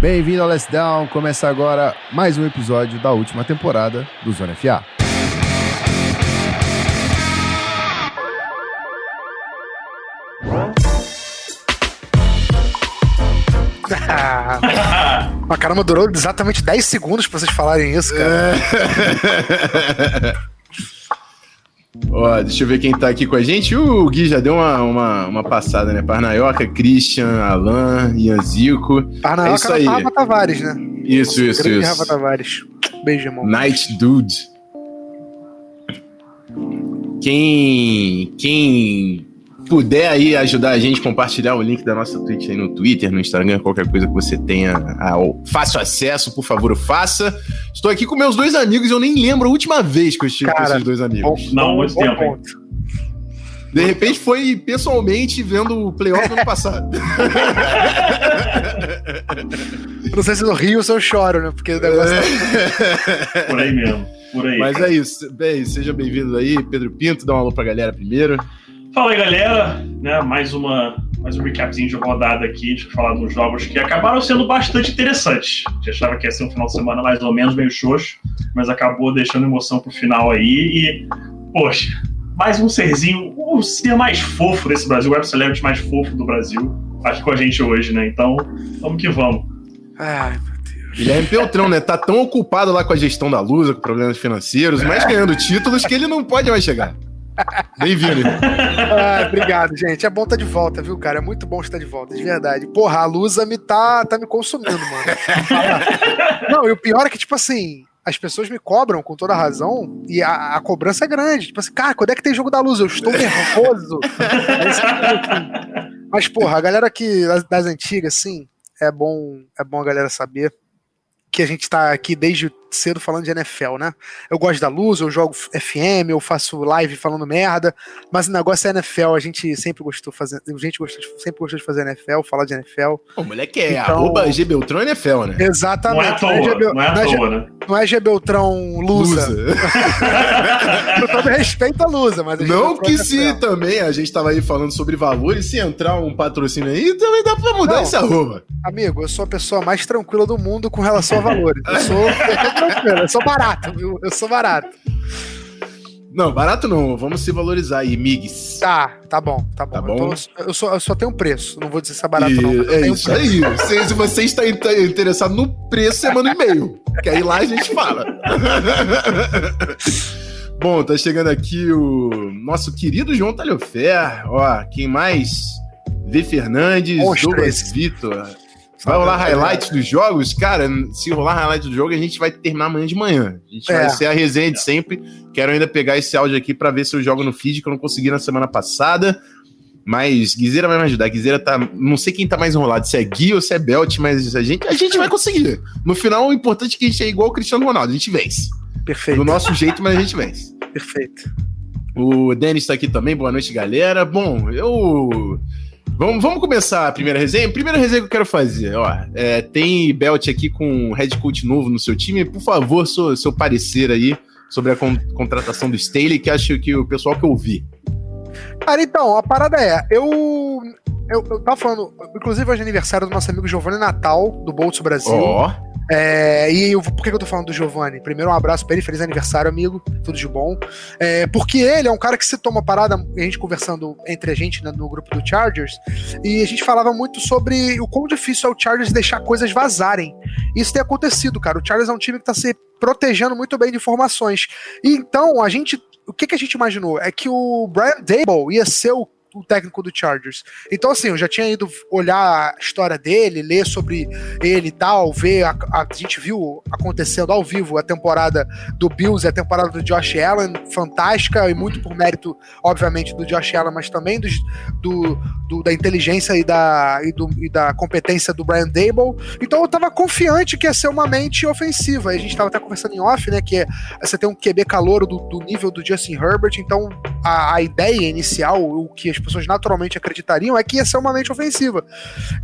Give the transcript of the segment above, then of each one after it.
Bem-vindo ao Let's Down. Começa agora mais um episódio da última temporada do Zona FA. Mas caramba, durou exatamente 10 segundos pra vocês falarem isso, cara. Ó, deixa eu ver quem tá aqui com a gente. O Gui já deu uma, uma, uma passada, né? Parnaioca, Christian, Alan, Ian Zico. Parnaioca é isso aí. Rafa Tavares, né? Isso, isso, Grande isso. Rafa Tavares. Beijo, irmão. Night Dude. Quem, quem puder aí ajudar a gente, compartilhar o link da nossa Twitch aí no Twitter, no Instagram, qualquer coisa que você tenha fácil acesso, por favor, faça. Estou aqui com meus dois amigos, eu nem lembro a última vez que eu estive com Cara, esses dois amigos. Não, muito Bom tempo, hein? ponto. De repente foi pessoalmente vendo o playoff do ano passado. Não sei se no Rio ou se eu choro, né? Porque o negócio tá... Por aí mesmo. Por aí. Mas é isso. Bem, seja bem-vindo aí, Pedro Pinto. Dá um alô pra galera primeiro. Fala aí, galera. Né, mais, uma, mais um recapzinho de rodada aqui. Deixa eu falar de uns jogos que acabaram sendo bastante interessantes. A gente achava que ia ser um final de semana mais ou menos meio xoxo, mas acabou deixando emoção pro final aí. E, poxa, mais um serzinho, o ser mais fofo desse Brasil, o web celebrity mais fofo do Brasil, aqui com a gente hoje, né? Então, vamos que vamos. Ai, meu Deus. Guilherme Peltrão, né? Tá tão ocupado lá com a gestão da Lusa, com problemas financeiros, mas ganhando títulos que ele não pode mais chegar. Bem-vindo. Ai, obrigado, gente. É bom estar de volta, viu, cara? É muito bom estar de volta, de verdade. Porra, a Lusa me tá, tá me consumindo, mano. Não, e o pior é que, tipo assim, as pessoas me cobram com toda razão e a, a cobrança é grande. Tipo assim, cara, quando é que tem jogo da luz? Eu estou nervoso. É aqui. Mas, porra, a galera que das, das antigas, assim, é bom, é bom a galera saber que a gente tá aqui desde cedo falando de NFL, né? Eu gosto da luz, eu jogo FM, eu faço live falando merda, mas o negócio é NFL, a gente sempre gostou fazendo, a gente gostou de, sempre gostou de fazer NFL, falar de NFL. O moleque é Então- arroba G Beltrão NFL, né? Não é à Exatamente. não é não é G- toa, né? não é G Beltrão Lusa. Com todo respeito à Lusa, mas é G Não que se também a gente tava aí falando sobre valores, se entrar um patrocínio aí, também dá pra mudar Não. esse arroba. Amigo, eu sou a pessoa mais tranquila do mundo com relação a valores. Eu sou, eu sou tranquilo, eu sou barato, viu? Eu sou barato. Não, barato não, vamos se valorizar aí, migs. Tá, tá bom, tá bom. Tá bom. Eu, tô- eu só, eu só tenho um preço. Não vou dizer se é barato ou não. é isso preço. aí. Se, se você está inter- interessado no preço, você manda um e-mail. Que aí lá a gente fala. Bom, tá chegando aqui o nosso querido João Talhofer. Ó, quem mais? V. Fernandes. Douglas Vitor. Vai rolar highlights dos jogos? Cara, se rolar highlights do jogo, a gente vai terminar amanhã de manhã. A gente É. vai ser a resenha de sempre. Quero ainda pegar esse áudio aqui pra ver se eu jogo no feed, que eu não consegui na semana passada. Mas Guizeira vai me ajudar. Guizeira tá. Não sei quem tá mais enrolado, se é Gui ou se é Belt, mas a gente, a gente vai conseguir. No final, o importante é que a gente é igual o Cristiano Ronaldo, a gente vence. Perfeito, Do nosso jeito, mas a gente vence. perfeito. O Denis tá aqui também, boa noite, galera. Bom, eu. Vamos, vamos começar a primeira resenha? Primeira resenha que eu quero fazer, ó. é, tem Belt aqui com um head coach novo no seu time. Por favor, seu, seu parecer aí sobre a con- contratação do Staley, que acho que o pessoal que eu vi. Cara, então, a parada é, eu. Eu, eu tava falando, inclusive hoje é aniversário do nosso amigo Giovanni Natal, do Bolts Brasil. Ó, É, e eu, por que eu tô falando do Giovanni? Primeiro, um abraço pra ele, feliz aniversário, amigo, tudo de bom. É, porque ele é um cara que se toma parada, a gente conversando entre a gente né, no grupo do Chargers, e a gente falava muito sobre o quão difícil é o Chargers deixar coisas vazarem. Isso tem acontecido, cara. O Chargers é um time que tá se protegendo muito bem de informações. Então, a gente. O que, que a gente imaginou? É que o Brian Dable ia ser o o técnico do Chargers. Então, assim, eu já tinha ido olhar a história dele, ler sobre ele e tal, ver. A, a, a gente viu acontecendo ao vivo a temporada do Bills e a temporada do Josh Allen, fantástica, e muito por mérito, obviamente, do Josh Allen, mas também dos, do, do- da inteligência e da, e, do- e da competência do Brian Dable. Então eu tava confiante que ia ser uma mente ofensiva. E a gente tava até conversando em off, né? Que é, você tem um QB calouro do, do nível do Justin Herbert, então a, a ideia inicial, o que as pessoas naturalmente acreditariam, é que ia ser uma mente ofensiva.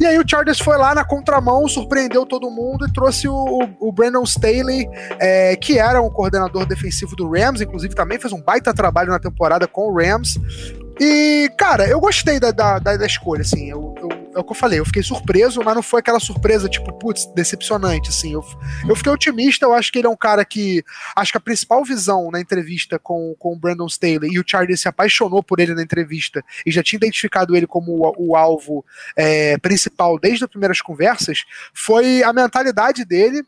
E aí o Chargers foi lá na contramão, surpreendeu todo mundo e trouxe o, o, Brandon Staley, é, que era um coordenador defensivo do Rams, inclusive também fez um baita trabalho na temporada com o Rams. E, cara, eu gostei da, da, da- escolha, assim. Eu, é o que eu falei, eu fiquei surpreso, mas não foi aquela surpresa, tipo, putz, decepcionante, assim. Eu, eu fiquei otimista, eu acho que ele é um cara que. Acho que a principal visão na entrevista com, com o Brandon Staley, e o Charlie se apaixonou por ele na entrevista, e já tinha identificado ele como o, o alvo é, principal desde as primeiras conversas, foi a mentalidade dele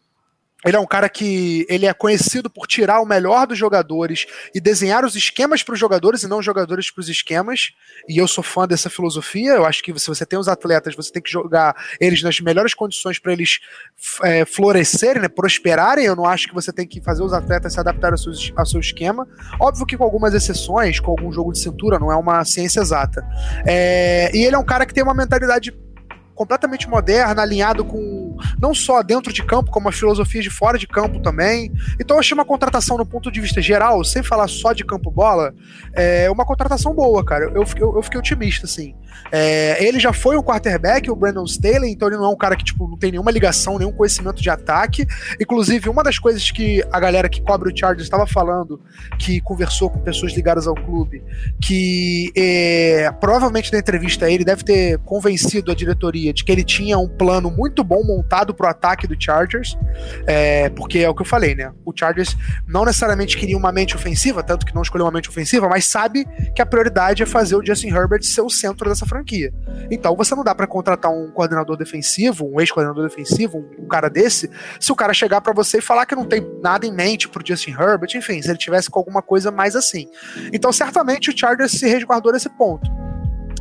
ele é um cara que ele é conhecido por tirar o melhor dos jogadores e desenhar os esquemas para os jogadores e não os jogadores para os esquemas. E eu sou fã dessa filosofia. Eu acho que se você tem os atletas, você tem que jogar eles nas melhores condições para eles é, florescerem, né, prosperarem. Eu não acho que você tem que fazer os atletas se adaptarem ao seu, ao seu esquema. Óbvio que com algumas exceções, com algum jogo de cintura, não é uma ciência exata. É, e ele é um cara que tem uma mentalidade completamente moderna, alinhado com não só dentro de campo, como a filosofia de fora de campo também. Então eu achei uma contratação no ponto de vista geral, sem falar só de campo bola, é uma contratação boa, cara. Eu, eu, eu fiquei otimista, assim. É, ele já foi um quarterback, o Brandon Staley, então ele não é um cara que tipo, não tem nenhuma ligação, nenhum conhecimento de ataque. Inclusive, uma das coisas que a galera que cobre o Chargers estava falando, que conversou com pessoas ligadas ao clube, que é, provavelmente na entrevista ele deve ter convencido a diretoria de que ele tinha um plano muito bom montado pro ataque do Chargers, é, porque é o que eu falei, né? O Chargers não necessariamente queria uma mente ofensiva, tanto que não escolheu uma mente ofensiva, mas sabe que a prioridade é fazer o Justin Herbert ser o centro dessa franquia. Então você não dá para contratar um coordenador defensivo, um ex-coordenador defensivo, um, um, cara desse, se o cara chegar para você e falar que não tem nada em mente pro Justin Herbert, enfim, se ele tivesse com alguma coisa mais assim. Então certamente o Chargers se resguardou nesse ponto.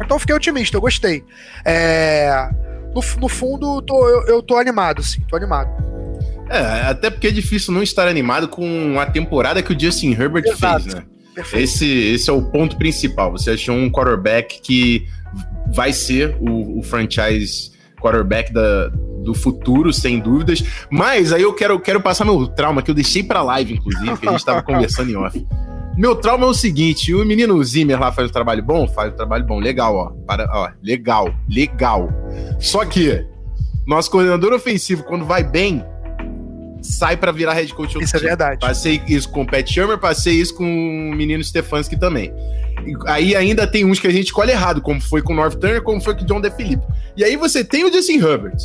Então fiquei otimista, eu gostei. É, no, no fundo, tô, eu, eu tô animado, sim, tô animado. É, até porque é difícil não estar animado com a temporada que o Justin Herbert Exato. fez, né? Esse, esse é o ponto principal. Você achou um quarterback que vai ser o, o franchise quarterback da, do futuro, sem dúvidas. Mas aí eu quero, quero passar meu trauma, que eu deixei pra live, inclusive, que a gente tava conversando em off. Meu trauma é o seguinte: o menino Zimmer lá faz o trabalho bom? Faz o trabalho bom, legal, ó. Para, ó legal, legal. Só que nosso coordenador ofensivo, quando vai bem, sai para virar head coach. Isso é verdade. Passei isso com o Pat Shermer, passei isso com o menino Stefanski também. Aí ainda tem uns que a gente escolhe errado, como foi com o North Turner, como foi com o John DeFilippo. E aí você tem o Justin Herbert.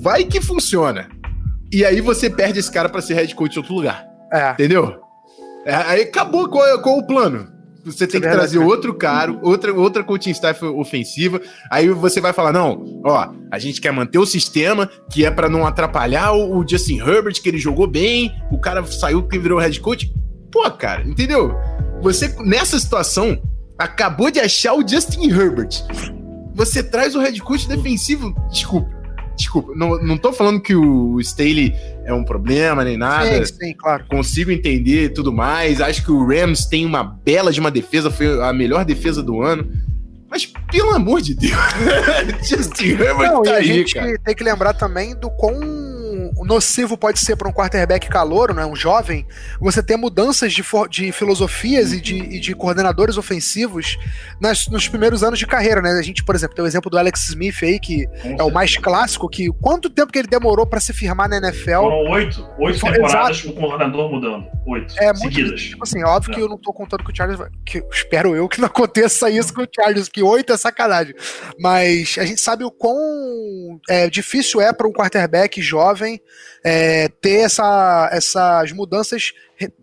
Vai que funciona. E aí você perde esse cara para ser head coach em outro lugar. É. Entendeu? É, aí acabou qual, é, qual é o plano. Você tem que trazer outro cara, outra, outra coaching staff ofensiva. Aí você vai falar: não, ó, a gente quer manter o sistema, que é para não atrapalhar o, o, Justin Herbert, que ele jogou bem, o cara saiu que virou head coach. Pô, cara, entendeu? Você, nessa situação, acabou de achar o Justin Herbert. Você traz o head coach defensivo. Desculpa Desculpa, não, não tô falando que o Staley é um problema nem nada. Sim, sim, claro. Consigo entender tudo mais. Acho que o Rams tem uma bela de uma defesa, foi a melhor defesa do ano. Mas, pelo amor de Deus, Justin Herbert não, tá aí, a gente cara. tem que lembrar também do quão nocivo pode ser para um quarterback calouro, né, um jovem, você ter mudanças de, de filosofias e de, e de coordenadores ofensivos nas, nos primeiros anos de carreira, né? A gente, por exemplo, tem o exemplo do Alex Smith aí, que é o mais clássico, que quanto tempo que ele demorou para se firmar na NFL? Foram oito, oito temporadas com o coordenador mudando. Oito, é, seguidas. Muito, tipo assim, óbvio é. que eu não tô contando com o Charles, que espero eu que não aconteça isso com o Charles, que oito é sacanagem. Mas a gente sabe o quão é, difícil é para um quarterback jovem é, ter essa, essas mudanças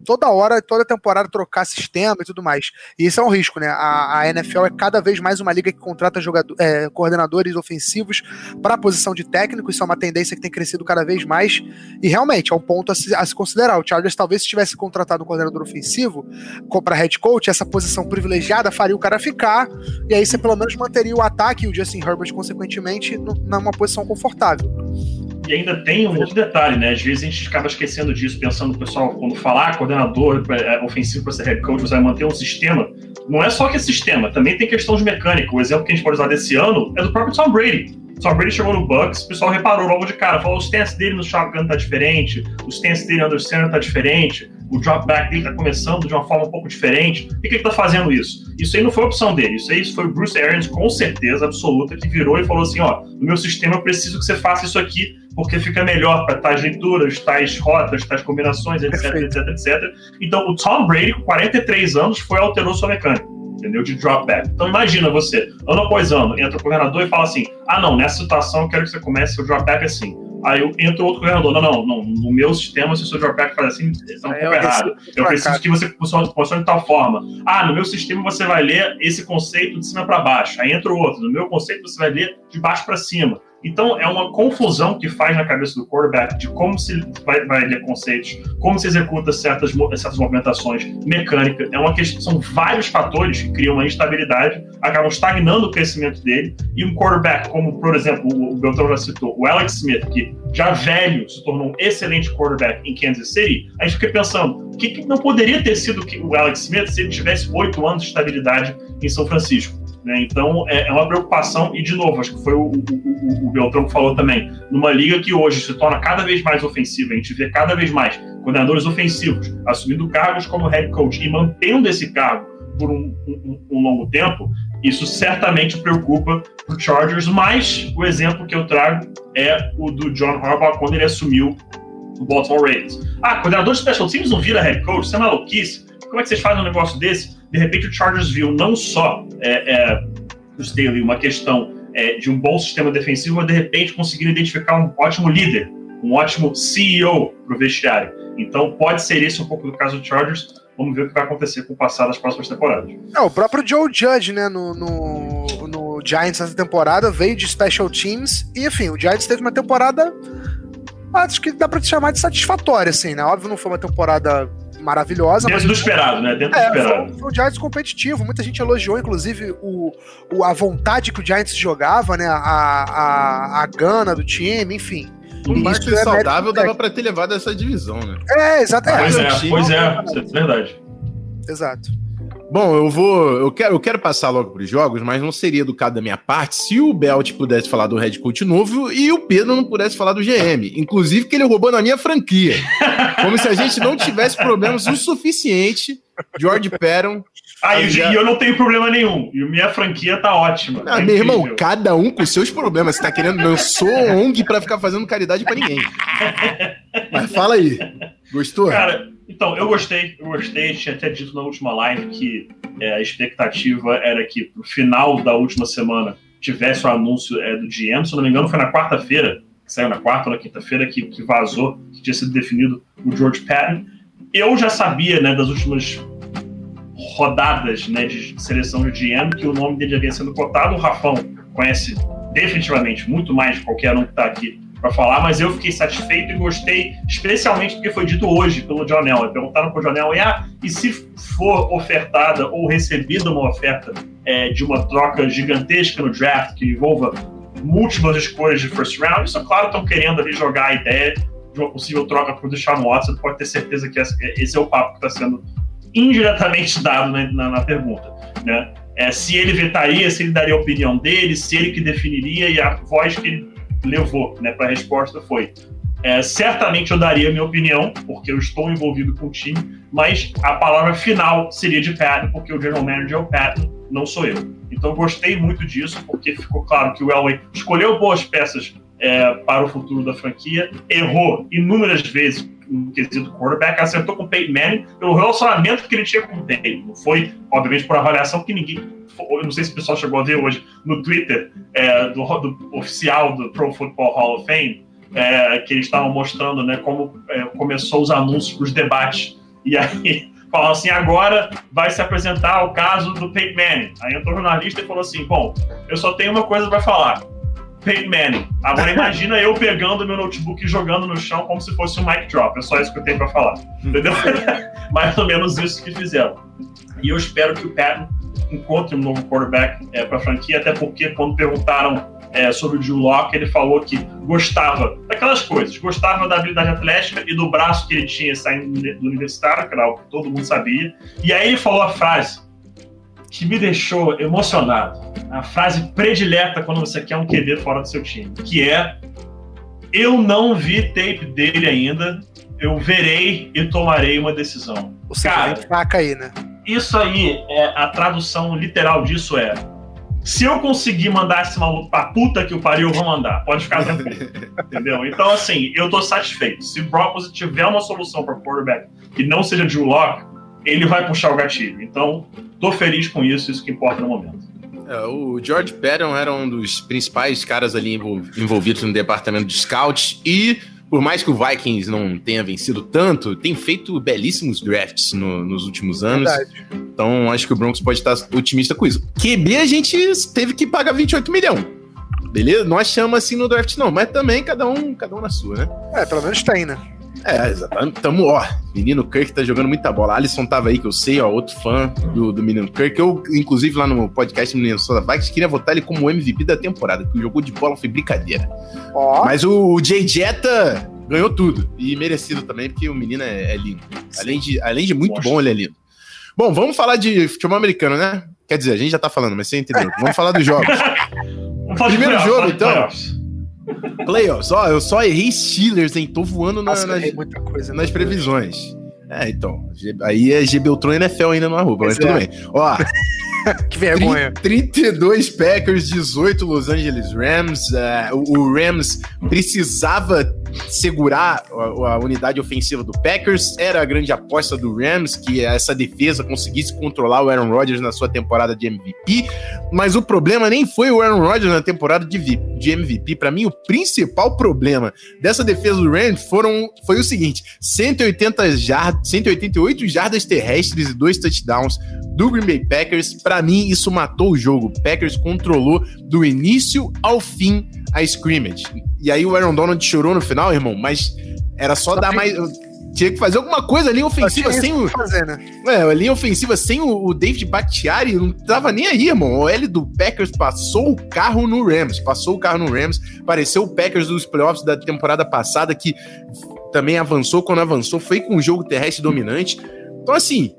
toda hora, toda temporada trocar sistema e tudo mais. E isso é um risco, né? A, a NFL é cada vez mais uma liga que contrata jogador, é, coordenadores ofensivos para a posição de técnico. Isso é uma tendência que tem crescido cada vez mais. E realmente é um ponto a se, a se considerar. O Chargers talvez se tivesse contratado um coordenador ofensivo para head coach, essa posição privilegiada faria o cara ficar. E aí você pelo menos manteria o ataque e o Justin Herbert, consequentemente, numa posição confortável. E ainda tem um outro detalhe, né? Às vezes a gente acaba esquecendo disso, pensando o pessoal, quando falar coordenador é, ofensivo para ser head coach, você vai manter um sistema. Não é só que é sistema, também tem questão de mecânica. O exemplo que a gente pode usar desse ano é do próprio Tom Brady. Tom Brady chegou no Bucks, o pessoal reparou logo de cara, falou: o stance dele no shotgun tá diferente, o stance dele under center tá diferente, o drop back dele tá começando de uma forma um pouco diferente. Por que, que ele tá fazendo isso? Isso aí não foi opção dele, isso aí foi o Bruce Arians, com certeza absoluta, que virou e falou assim: ó, no meu sistema eu preciso que você faça isso aqui porque fica melhor para tais leituras, tais rotas, tais combinações, etc, etc, etc. Então, o Tom Brady, com 43 anos, foi alterou sua mecânica. Entendeu? De drop back. Então imagina você, ano após ano, entra o coordenador e fala assim: ah, não, nessa situação eu quero que você comece o drop back assim. Aí eu entro outro coordenador, não, não, não, no meu sistema, se o seu drop back faz assim, está um pouco errado. Eu preciso que você funcione de tal forma. Ah, no meu sistema você vai ler esse conceito de cima para baixo. Aí entra o outro. No meu conceito você vai ler de baixo para cima. Então, é uma confusão que faz na cabeça do quarterback de como se vai, vai ler conceitos, como se executa certas, certas movimentações mecânicas. É uma questão, são vários fatores que criam uma instabilidade, acabam estagnando o crescimento dele. E um quarterback, como, por exemplo, o Beltrão já citou, o Alex Smith, que já velho se tornou um excelente quarterback em Kansas City, a gente fica pensando, o que, que não poderia ter sido o Alex Smith se ele tivesse oito anos de estabilidade em São Francisco? Né? Então é, é, uma preocupação, e de novo, acho que foi o, o, o, o Beltrão que falou também, numa liga que hoje se torna cada vez mais ofensiva, a gente vê cada vez mais coordenadores ofensivos assumindo cargos como head coach e mantendo esse cargo por um, um, um longo tempo, isso certamente preocupa o Chargers, mas o exemplo que eu trago é o do John Harbaugh quando ele assumiu o Baltimore Ravens. Ah, coordenador de special teams não vira head coach, isso é maluquice. Como é que vocês fazem um negócio desse? De repente o Chargers viu não só é, é, o Staley uma questão é, de um bom sistema defensivo, mas de repente conseguiram identificar um ótimo líder, um ótimo CEO para o vestiário. Então pode ser esse um pouco do caso do Chargers. Vamos ver o que vai acontecer com o passar das próximas temporadas. É, o próprio Joe Judge, né, no, no, no Giants essa temporada, veio de Special Teams e, enfim, o Giants teve uma temporada acho que dá pra te chamar de satisfatória, assim, né? Óbvio, não foi uma temporada maravilhosa. Dentro do esperado, né? Dentro é, do esperado. Foi, foi um Giants competitivo. Muita gente elogiou, inclusive, o, o, a vontade que o Giants jogava, né? A, a, a gana do time, enfim. Um Martin é saudável dava para ter levado essa divisão, né? É, exatamente. Pois é, pois é, é verdade. Exato. Bom, eu vou. Eu quero, eu quero passar logo para os jogos, mas não seria educado da minha parte se o Belt pudesse falar do Red Coach novo e o Pedro não pudesse falar do GM. Inclusive, que ele roubou na minha franquia. Como se a gente não tivesse problemas o suficiente. George Perron. Ah, e já... eu não tenho problema nenhum. E minha franquia tá ótima. Ah, tá meu irmão, cada um com seus problemas. Você tá querendo. Eu sou ONG para ficar fazendo caridade para ninguém. Mas fala aí. Gostou? Cara. Então, eu gostei, eu gostei. Tinha até dito na última live que é, a expectativa era que no final da última semana tivesse o anúncio é, do GM. Se não me engano, foi na quarta-feira, que saiu na quarta ou na quinta-feira, que, que vazou, que tinha sido definido o George Patton. Eu já sabia, né, das últimas rodadas né, de seleção de GM que o nome dele havia sendo cotado. O Rafão conhece definitivamente muito mais de qualquer um que está aqui para falar, mas eu fiquei satisfeito e gostei, especialmente porque foi dito hoje pelo John Elway. Perguntaram para o John Elway, ah, e se for ofertada ou recebida uma oferta é, de uma troca gigantesca no draft que envolva múltiplas escolhas de first round, isso, claro, estão querendo ali jogar a ideia de uma possível troca para o Deshaun Watson, pode ter certeza que esse é o papo que está sendo indiretamente dado na, na, na pergunta, né? É, se ele vetaria, se ele daria a opinião dele, se ele que definiria e a voz que ele levou né, para a resposta foi: é, certamente eu daria a minha opinião, porque eu estou envolvido com o time, mas a palavra final seria de Patton, porque o general manager é o Patton, não sou eu. Então gostei muito disso, porque ficou claro que o Elway escolheu boas peças é, para o futuro da franquia, errou inúmeras vezes no quesito quarterback, acertou com o Peyton Manning pelo relacionamento que ele tinha com o Peyton. Não foi, obviamente, por avaliação que ninguém eu não sei se o pessoal chegou a ver hoje no Twitter é, do, do, oficial do Pro Football Hall of Fame, é, que eles estavam mostrando né, como é, começou os anúncios para os debates. E aí falaram assim: agora vai se apresentar o caso do Peyton Manning. Aí entrou o jornalista e falou assim: bom, eu só tenho uma coisa para falar. Peyton Manning. Agora imagina eu pegando meu notebook e jogando no chão como se fosse um mic drop. É só isso que eu tenho para falar. Entendeu? Mais ou menos isso que fizeram. E eu espero que o Patton encontre um novo quarterback é, para a franquia, até porque quando perguntaram é, sobre o Drew Locke, ele falou que gostava daquelas coisas, gostava da habilidade atlética e do braço que ele tinha saindo do universitário, que era algo que todo mundo sabia. E aí ele falou a frase que me deixou emocionado, a frase predileta quando você quer um QB fora do seu time, que é eu não vi tape dele ainda, eu verei e tomarei uma decisão. Você Cara, faca aí, né? isso aí, é, a tradução literal disso é: se eu conseguir mandar esse maluco pra puta que o pariu, eu vou mandar. Pode ficar tranquilo. entendeu? Então, assim, eu tô satisfeito. Se o Broncos tiver uma solução para quarterback que não seja Drew Locke, ele vai puxar o gatilho. Então, tô feliz com isso, isso que importa no momento. É, o George Patton era um dos principais caras ali envolvidos no departamento de scouts e por mais que o Vikings não tenha vencido tanto, tem feito belíssimos drafts no, nos últimos anos. Verdade. Então acho que o Broncos pode estar otimista com isso. QB a gente teve que pagar 28 milhões. Beleza? Não achamos assim no draft, não, mas também cada um, cada um na sua, né? É, pelo menos tem, né? É, exatamente. Tamo, ó, menino Kirk tá jogando muita bola. Alisson tava aí, que eu sei, ó, outro fã do, do menino Kirk. Eu, inclusive, lá no podcast Minnesota Vikings, queria votar ele como MVP da temporada, que o jogo de bola foi brincadeira. Ó. Mas o, o Jay Jetta ganhou tudo. E merecido também, porque o menino é, é lindo. Além de, além de muito bom, ele é lindo. Bom, vamos falar de futebol americano, né? Quer dizer, a gente já tá falando, mas você entendeu. Vamos falar dos jogos. Primeiro jogo, então. Playoffs, ó, eu só errei Steelers, hein? Tô voando na, Nossa, nas, coisa, nas previsões. É, então. Aí é G Beltron NFL ainda no arroba, mas é. tudo bem. Ó. que vergonha. 32 Packers, 18 Los Angeles Rams. Uh, o Rams precisava segurar a, a, unidade ofensiva do Packers. Era a grande aposta do Rams que essa defesa conseguisse controlar o Aaron Rodgers na sua temporada de MVP. Mas o problema nem foi o Aaron Rodgers na temporada de, de MVP. Para mim, o principal problema dessa defesa do Rams foram, foi o seguinte: 180 jardas, 188 jardas terrestres e dois touchdowns do Green Bay Packers. Para mim, isso matou o jogo. O Packers controlou do início ao fim a scrimmage. E aí o Aaron Donald chorou no final, irmão, mas era só, só dar mais. Tinha que fazer alguma coisa ali ofensiva sem o. Fazer, né? É, a linha ofensiva sem o, o David Bakhtiari não tava nem aí, irmão. O L do Packers passou o carro no Rams. Passou o carro no Rams. Pareceu o Packers dos playoffs da temporada passada, que também avançou. Quando avançou, foi com um jogo terrestre dominante. Então, assim,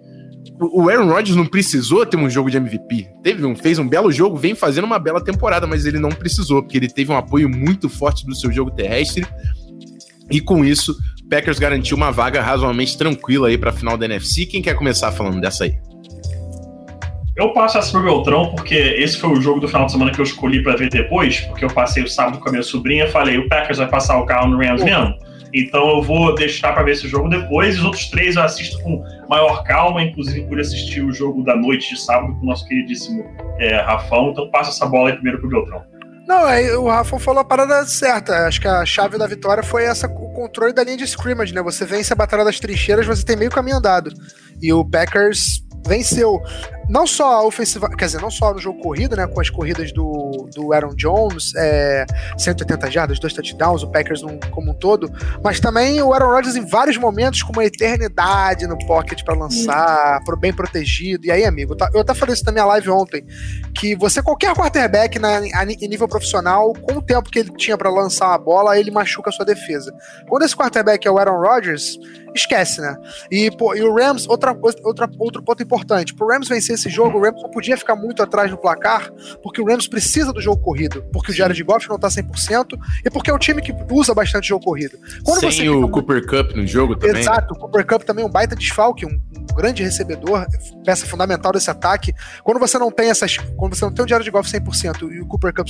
o Aaron Rodgers não precisou ter um jogo de MVP. Teve um, fez um belo jogo, vem fazendo uma bela temporada, mas ele não precisou, porque ele teve um apoio muito forte do seu jogo terrestre. E com isso, Packers garantiu uma vaga razoavelmente tranquila aí para a final da NFC. Quem quer começar falando dessa aí? Eu passo essa pro Beltrão, porque esse foi o jogo do final de semana que eu escolhi para ver depois, porque eu passei o sábado com a minha sobrinha e falei, o Packers vai passar o carro no Rams mesmo? Então eu vou deixar para ver esse jogo depois. Os outros três eu assisto com maior calma, inclusive por assistir o jogo da noite de sábado com o nosso queridíssimo é, Rafão. Então passa essa bola aí primeiro pro Beltrão. Não, é, o Rafa falou a parada certa. Acho que a chave da vitória foi essa, o controle da linha de scrimmage, né? Você vence a batalha das trincheiras, você tem meio caminho andado. E o Packers venceu não só ofensiva, quer dizer, não só no jogo corrido, né, com as corridas do, do Aaron Jones, é, 180 jardas, dois touchdowns, o Packers num, como um todo, mas também o Aaron Rodgers em vários momentos com uma eternidade no pocket para lançar, pro, bem protegido. E aí, amigo, tá, eu até falei isso na minha live ontem, que você, qualquer quarterback na, em nível profissional, com o tempo que ele tinha para lançar a bola, ele machuca a sua defesa. Quando esse quarterback é o Aaron Rodgers, esquece, né? E, pô, e o Rams, outra, outra, outro ponto importante, pro Rams vencer esse jogo, o Rams não podia ficar muito atrás no placar, porque o Rams precisa do jogo corrido, porque o Jared Goff não tá 100% e porque é um time que usa bastante jogo corrido. Quando Sem o Cooper Cup no jogo também. Né? Exato, o Cooper Cup também é um baita desfalque, um, um, grande recebedor, peça fundamental desse ataque. Quando você não tem essas, quando você não tem o Jared Goff 100% e o Cooper Cup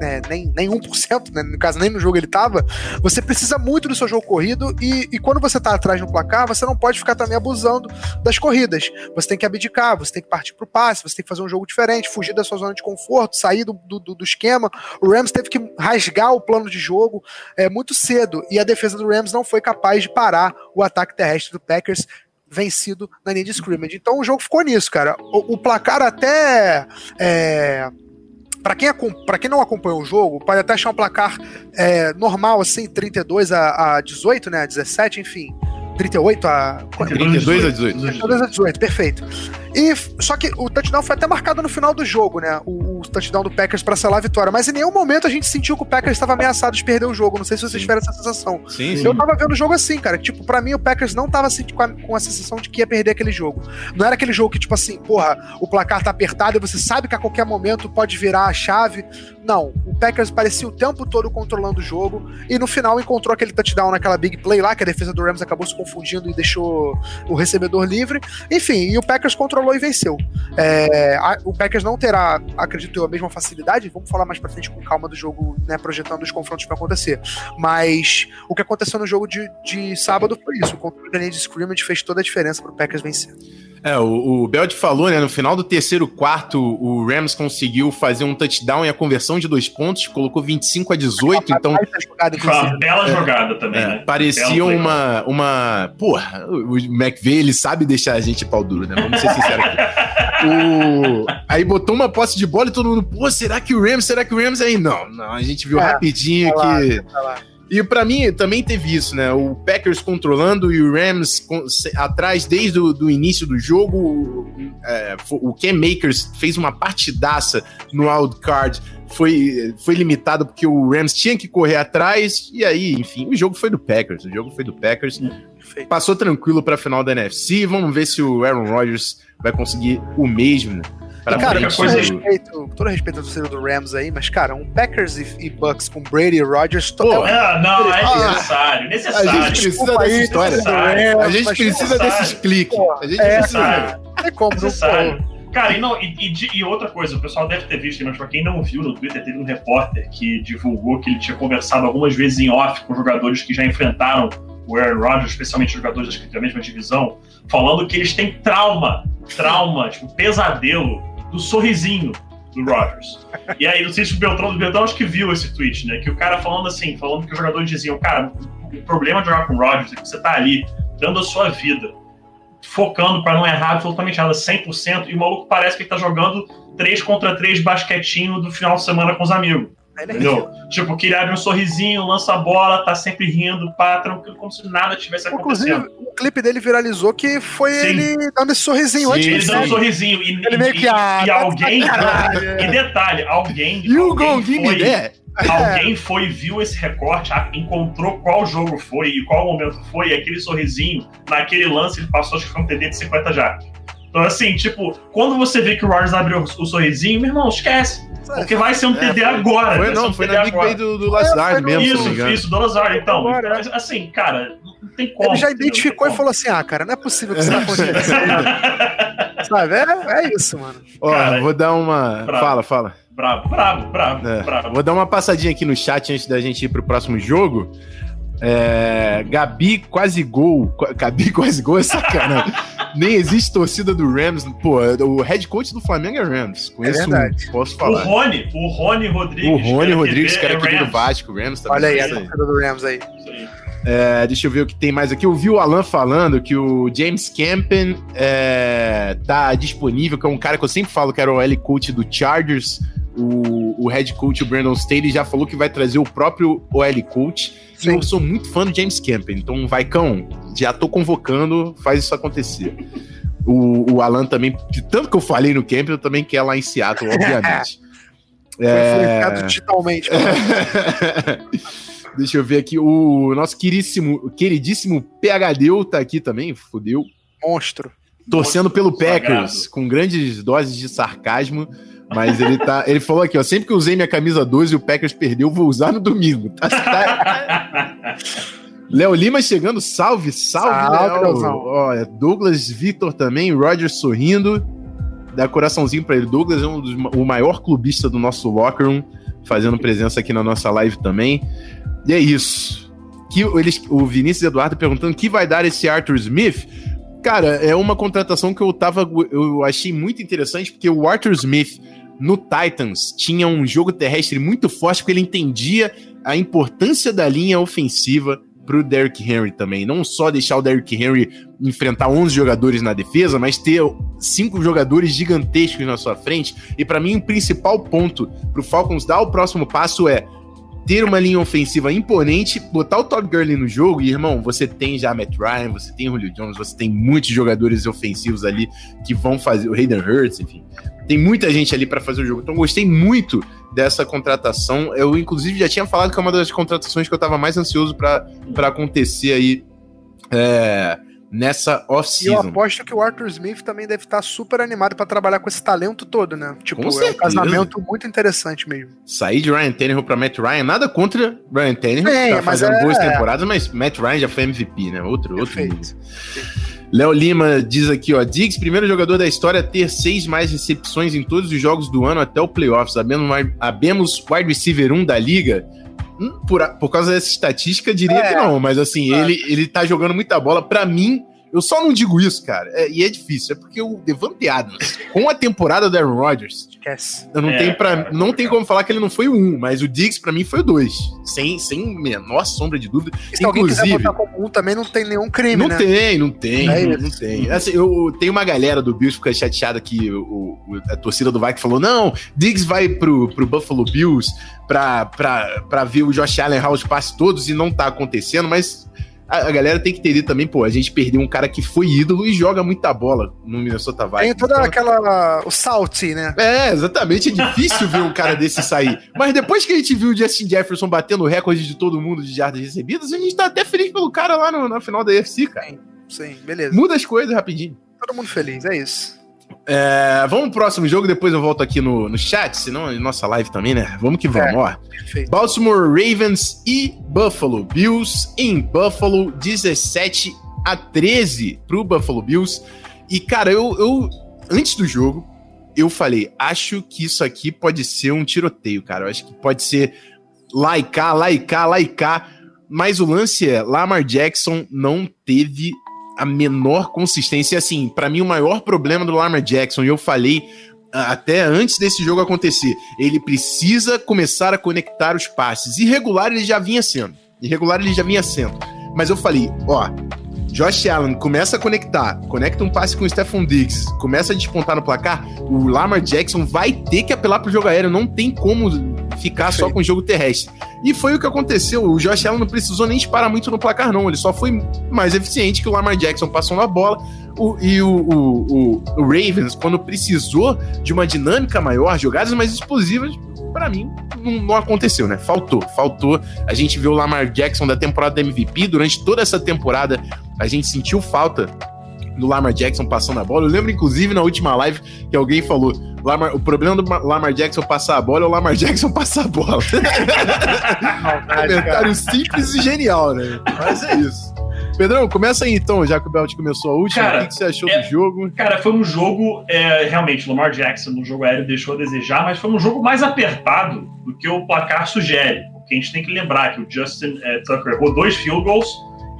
né, nem, nem 1%, né, no caso nem no jogo ele tava, você precisa muito do seu jogo corrido e, e quando você tá atrás no placar, você não pode ficar também abusando das corridas. Você tem que abdicar, você tem que partir pro passe, você tem que fazer um jogo diferente, fugir da sua zona de conforto, sair do, do, do esquema. O Rams teve que rasgar o plano de jogo é, muito cedo e a defesa do Rams não foi capaz de parar o ataque terrestre do Packers vencido na linha de scrimmage. Então o jogo ficou nisso, cara. O, o placar até. É, para quem, quem não acompanhou o jogo, pode até achar um placar é, normal, assim, 32 a, a 18, né? 17, enfim. 38 a. 32 a 18. 32 a 18, perfeito. E só que o touchdown foi até marcado no final do jogo, né? O, o touchdown do Packers para selar a vitória. Mas em nenhum momento a gente sentiu que o Packers estava ameaçado de perder o jogo. Não sei se vocês tiveram essa sensação. Sim, sim. Eu tava vendo o jogo assim, cara. Tipo, para mim o Packers não tava assim, com, a, com a sensação de que ia perder aquele jogo. Não era aquele jogo que, tipo assim, porra, o placar tá apertado e você sabe que a qualquer momento pode virar a chave. Não. O Packers parecia o tempo todo controlando o jogo e no final encontrou aquele touchdown naquela big play lá, que a defesa do Rams acabou se confundindo e deixou o recebedor livre. Enfim, e o Packers controlou controlou e venceu. É, a, o Packers não terá, acredito eu, a mesma facilidade. Vamos falar mais pra frente com calma do jogo, né, projetando os confrontos vão acontecer. Mas o que aconteceu no jogo de, de sábado foi isso. O controle da linha de scrimmage fez toda a diferença pro Packers vencer. É, o, o Belt falou, né? No final do terceiro quarto, o Rams conseguiu fazer um touchdown e a conversão de dois pontos, colocou 25 a 18, então. Foi uma bela jogada também, é, né? Parecia uma, uma. Porra, o McVeigh, ele sabe deixar a gente pau duro, né? Vamos ser sinceros aqui. o... Aí botou uma posse de bola e todo mundo, pô, será que o Rams? Será que o Rams aí? Não, não, a gente viu é, rapidinho tá lá, que. Tá lá e para mim também teve isso, né? O Packers controlando e o Rams atrás desde o do início do jogo. É, o Cam Makers fez uma partidaça no wild card. Foi, foi limitado porque o Rams tinha que correr atrás. E aí, enfim, o jogo foi do Packers. O jogo foi do Packers. Passou tranquilo para a final da NFC. Vamos ver se o Aaron Rodgers vai conseguir o mesmo Pra cara, com todo, respeito, com todo respeito ao torcedor do Rams aí, mas, cara, um Packers e, e Bucks com Brady e Rodgers... Pô, é, não, é necessário, necessário. A gente precisa dessa história. Rams, a gente precisa desse explique. A gente é, precisa. É como necessário. Cara, e, não, e, e, e, outra coisa, o pessoal deve ter visto, mas pra quem não viu no Twitter, teve um repórter que divulgou que ele tinha conversado algumas vezes em off com jogadores que já enfrentaram o Aaron Rodgers, especialmente jogadores da mesma divisão, falando que eles têm trauma, trauma, tipo, pesadelo do sorrisinho do Rodgers. E aí, não sei se o Beltrão do Beltrão acho que viu esse tweet, né? Que o cara falando assim, falando que os jogadores diziam, cara, o problema de jogar com o Rodgers é que você tá ali dando a sua vida, focando para não errar absolutamente nada 100%, e o maluco parece que ele tá jogando 3 contra 3 basquetinho do final de semana com os amigos. É Entendeu? Tipo, que ele abre um sorrisinho, lança a bola, tá sempre rindo, pá, tranquilo, como se nada tivesse acontecendo. Inclusive, o clipe dele viralizou que foi sim. ele dando esse sorrisinho sim, antes. Ele dando um sorrisinho. E, ele meio que, ah, e, e tá alguém. e detalhe, alguém. You alguém give foi, me Alguém foi, viu esse recorte, encontrou qual jogo foi e qual momento foi, e aquele sorrisinho, naquele lance, ele passou, acho que foi um TD de 50 já. Então, assim, tipo, quando você vê que o Rodgers abriu o, o sorrisinho, meu irmão, esquece. Porque vai ser um é, TD foi, agora. Foi, não, um foi na Big Play do, do Lazard é, mesmo. Isso, isso, do Lazard. Então, agora, mas, assim, cara, não tem como. Ele já identificou e falou assim: ah, cara, não é possível que você tá acontecendo Sabe? É, é isso, mano. Ó, cara, vou dar uma. Bravo. Fala, fala. Bravo, bravo, bravo, é. bravo. Vou dar uma passadinha aqui no chat antes da gente ir pro próximo jogo. É, Gabi quase gol. Gabi quase gol é sacanagem. Nem existe torcida do Rams. Pô, o head coach do Flamengo é Rams. Conheço é verdade. Um, posso falar. O Rony, o Rony Rodrigues. O Rony Rodrigues, que era aquele do Vasco, Rams também. Olha aí, a torcida do Rams aí. É, deixa eu ver o que tem mais aqui. Eu vi o Alan falando que o James Campen é, tá disponível, que é um cara que eu sempre falo que era o L coach do Chargers. O, o head coach, o Brandon Staley, já falou que vai trazer o próprio OL coach. Sim. eu sou muito fã do James Campen. Então, vai, cão, já tô convocando, faz isso acontecer. O, o Alan também, de tanto que eu falei no Campen, eu também quer lá em Seattle, obviamente. Foi é... digitalmente. Deixa eu ver aqui. O nosso queridíssimo, queridíssimo PHD tá aqui também, fodeu. Monstro. Torcendo Monstro pelo Packers, sagrado. com grandes doses de sarcasmo. Mas ele tá. Ele falou aqui, ó. Sempre que eu usei minha camisa 12 e o Packers perdeu, vou usar no domingo. Tá, tá... Léo Lima chegando, salve, salve, salve Léo. Ó, é Douglas Vitor também, Roger sorrindo. Dá coraçãozinho pra ele. Douglas é um dos, o maior clubista do nosso locker room, fazendo presença aqui na nossa live também. E é isso. Que eles, o Vinícius Eduardo perguntando que vai dar esse Arthur Smith. Cara, é uma contratação que eu tava. Eu achei muito interessante, porque o Arthur Smith no Titans tinha um jogo terrestre muito forte, porque ele entendia a importância da linha ofensiva pro Derrick Henry também. Não só deixar o Derrick Henry enfrentar 11 jogadores na defesa, mas ter cinco jogadores gigantescos na sua frente. E para mim, o principal ponto pro Falcons dar o próximo passo é ter uma linha ofensiva imponente, botar o Todd Gurley no jogo, e irmão, você tem já Matt Ryan, você tem Julio Jones, você tem muitos jogadores ofensivos ali que vão fazer, o Hayden Hurts, enfim. Tem muita gente ali para fazer o jogo. Então gostei muito dessa contratação. Eu, inclusive, já tinha falado que é uma das contratações que eu tava mais ansioso para acontecer aí. É, nessa off-season. E eu aposto que o Arthur Smith também deve estar super animado para trabalhar com esse talento todo, né? Tipo, com é um casamento muito interessante mesmo. Sair de Ryan Tannehill para Matt Ryan, nada contra Ryan Tannehill, é, tá fazendo é... boas temporadas, mas Matt Ryan já foi MVP, né? Outro, outro Léo Lima diz aqui, ó, Diggs, primeiro jogador da história a ter seis mais recepções em todos os jogos do ano até o playoffs. Abemos wide receiver 1 da liga. Hum, por, por causa dessa estatística, diria é, que não, mas assim, ele, ele tá jogando muita bola. Para mim, Eu só não digo isso, cara, é, e é difícil, é porque o Devante Adams, com a temporada do Aaron Rodgers, Esquece. eu não, É, tem, pra, cara, não tem como falar que ele não foi o um, mas o Diggs pra mim foi o dois, sem, sem menor sombra de dúvida. E se alguém quiser Inclusive- botar como um, também não tem nenhum crime, Não né? tem, não tem, É não, não tem. Assim, eu tenho uma galera do Bills que fica chateada que o, o- a torcida do Vikings falou: não, Diggs vai pro, pro Buffalo Bills pra, pra, pra ver o Josh Allen errar os passes todos e não tá acontecendo, mas a, galera tem que entender também, pô, a gente perdeu um cara que foi ídolo e joga muita bola no Minnesota Vikings. Tem toda Então, aquela. o salty, né? é, exatamente. É difícil ver um cara desse sair. Mas depois que a gente viu o Justin Jefferson batendo o recorde de todo mundo de jardas recebidas, a gente tá até feliz pelo cara lá no- na final da UFC, cara. Sim, beleza. Muda as coisas rapidinho. Todo mundo feliz, é isso. É, vamos pro próximo jogo, depois eu volto aqui no, no chat, senão é nossa live também, né? Vamos que vamos, É. ó. Perfeito. Baltimore Ravens e Buffalo Bills em Buffalo, 17 a 13 pro Buffalo Bills. E, cara, eu, eu antes do jogo, eu falei, acho que isso aqui pode ser um tiroteio, cara. Eu acho que pode ser lá e cá, lá e cá, lá e cá. Mas o lance é, Lamar Jackson não teve a menor consistência. Assim, pra mim, o maior problema do Lamar Jackson, e eu falei ah, até antes desse jogo acontecer, ele precisa começar a conectar os passes. Irregular ele já vinha sendo. Irregular ele já vinha sendo. Mas eu falei, ó, Josh Allen começa a conectar, conecta um passe com o Stephon Diggs, começa a despontar no placar, o Lamar Jackson vai ter que apelar pro jogo aéreo, não tem como ficar só com o jogo terrestre. E foi o que aconteceu, o Josh Allen não precisou nem disparar muito no placar não, ele só foi mais eficiente que o Lamar Jackson passando a bola, o- e o, o- o- o Ravens, quando precisou de uma dinâmica maior, jogadas mais explosivas, pra mim, não, não aconteceu, né? Faltou, faltou. A gente viu o Lamar Jackson da temporada da MVP durante toda essa temporada. A gente sentiu falta do Lamar Jackson passando a bola. Eu lembro, inclusive, na última live que alguém falou: Lamar- o problema do Ma- Lamar Jackson passar a bola é o Lamar Jackson passar a bola. Maldade, cara. Comentário simples e genial, né? Mas é isso. Pedrão, começa aí então, já que o Belt começou a última. Cara, o que, você achou é- do jogo? Cara, foi um jogo, é, realmente, Lamar Jackson no jogo aéreo deixou a desejar, mas foi um jogo mais apertado do que o placar sugere. Porque a gente tem que lembrar que o Justin é, Tucker errou dois field goals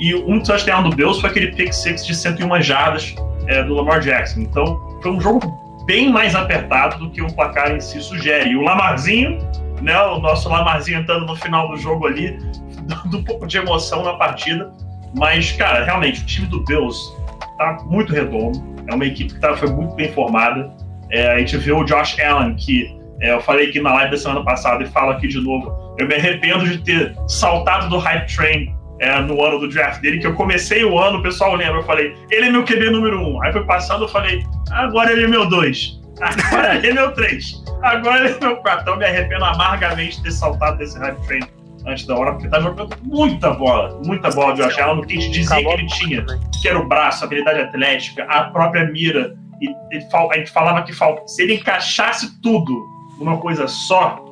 e um touchdown do Bills foi aquele pick six de 101 jardas é, do Lamar Jackson. Então, foi um jogo bem mais apertado do que o placar em si sugere. E o Lamarzinho, né, o nosso Lamarzinho entrando no final do jogo ali, dando um pouco de emoção na partida. Mas, cara, realmente, o time do Bills tá muito redondo. É uma equipe que tá, foi muito bem formada. É, a gente vê o Josh Allen, que é, eu falei aqui na live da semana passada e falo aqui de novo. Eu me arrependo de ter saltado do hype train é, no ano do draft dele, que eu comecei o ano, o pessoal lembra, eu falei, ele é meu QB número um. Aí foi passando, eu falei, agora ele é meu dois. Agora ele é meu três. Agora ele é meu quatro. Então me arrependo amargamente de ter saltado desse hype train antes da hora, porque tá jogando muita bola, muita bola de Josh Allen, no que a gente dizia que ele tinha que era o braço, a habilidade atlética, a própria mira. E ele a gente falava que falta. Se ele encaixasse tudo numa coisa só,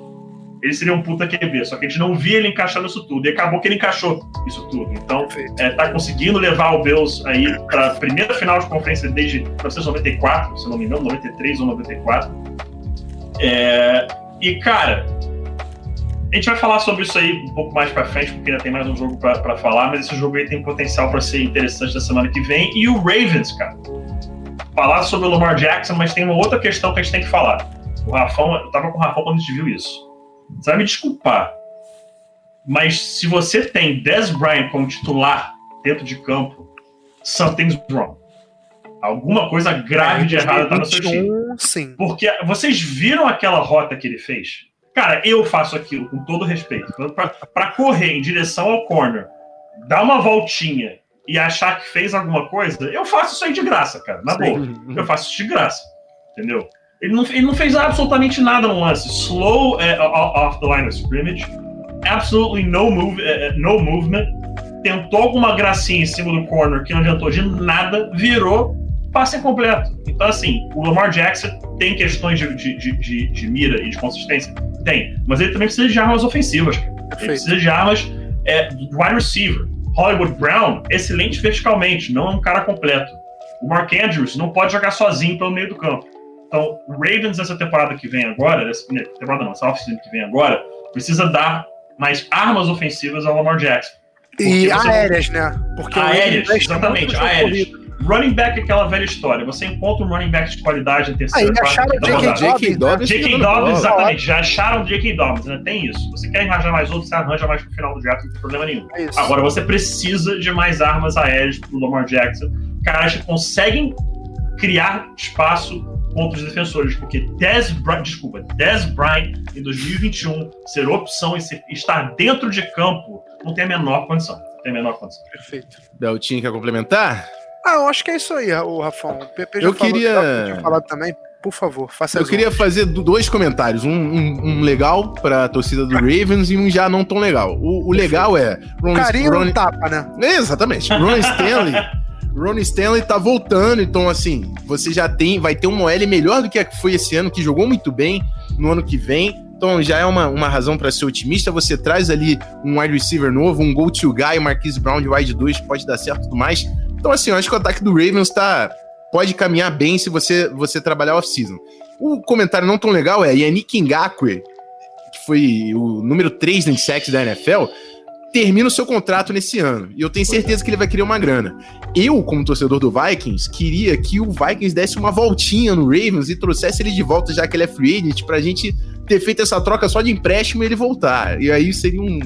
ele seria um puta QB. Só que a gente não via ele encaixando isso tudo. E acabou que ele encaixou isso tudo. Então, é, tá conseguindo levar o Bills aí pra primeira final de conferência desde 1994, se não me engano, 93 ou 94. É, e, cara, a gente vai falar sobre isso aí um pouco mais pra frente, porque ainda tem mais um jogo pra, pra falar, mas esse jogo aí tem potencial pra ser interessante da semana que vem. E o Ravens, cara. Falar sobre o Lamar Jackson, mas tem uma outra questão que a gente tem que falar. O Rafão, eu tava com o Rafão quando a gente viu isso. Você vai me desculpar, mas se você tem Dez Bryant como titular dentro de campo, something's wrong. Alguma coisa grave de errado tá no seu time. 21, sim. Porque vocês viram aquela rota que ele fez? Cara, eu faço aquilo com todo respeito. Pra, pra correr em direção ao corner, dar uma voltinha e achar que fez alguma coisa, eu faço isso aí de graça, cara. Na boa. Eu faço isso de graça. Entendeu? Ele não, ele não fez absolutamente nada no lance. Slow o- off the line of scrimmage. Absolutely no, move, eh, no movement. Tentou alguma gracinha em cima do corner que não adiantou de nada. Virou passe incompleto. Então, assim, o Lamar Jackson tem questões de, de, de, de- mira e de consistência? Tem. Mas ele também precisa de armas ofensivas. Ele Perfeito. precisa de armas é, wide receiver. Hollywood Brown, excelente verticalmente, não é um cara completo. O Mark Andrews não pode jogar sozinho pelo meio do campo. Então, o Ravens nessa temporada que vem agora, essa né, temporada não, essa off-season que vem agora, precisa dar mais armas ofensivas ao Lamar Jackson. E você- aéreas, né? Porque Aéreas, investe exatamente, aéreas. corrido. Running back é aquela velha história. Você encontra um running back de qualidade em terceira, Aí acharam quarta, J.K. rodada. Dobbins, J.K. Dobbins, exatamente. Já acharam J.K. Dobbins, né? Tem isso. Você quer arranjar mais outros, você arranja mais pro final do draft, não tem problema nenhum. É isso. Agora você precisa de mais armas aéreas pro Lamar Jackson. Caras que conseguem criar espaço contra os defensores, porque Dez Bryant, desculpa, Dez Bryant em 2021 ser opção e ser- estar dentro de campo não tem a menor condição. Não tem a menor condição. Perfeito. Beltinho quer complementar? Ah, eu acho que é isso aí, o Rafão. O PP já Eu falou, queria- já também. Por favor, faça Eu queria fazer do- dois comentários. Um, um- um legal pra torcida do Ravens e um já não tão legal. O, o legal é. Ron, Carinho Ron- tapa, né? Exatamente. Ron Stanley. Ron Stanley tá voltando, então assim, você já tem, vai ter uma OL melhor do que a que foi esse ano, que jogou muito bem no ano que vem. Então já é uma, uma razão para ser otimista. Você traz ali um wide receiver novo, um go-to guy, o Marquise Brown de wide 2, pode dar certo e tudo mais. Então assim, eu acho que o ataque do Ravens tá, pode caminhar bem se você, você trabalhar off-season. O comentário não tão legal é Yannick Ngakwe, que foi o número 3 em sacks da NFL, termina o seu contrato nesse ano. E eu tenho certeza que ele vai querer uma grana. Eu, como torcedor do Vikings, queria que o Vikings desse uma voltinha no Ravens e trouxesse ele de volta, já que ele é free agent, pra gente ter feito essa troca só de empréstimo e ele voltar. E aí seria um,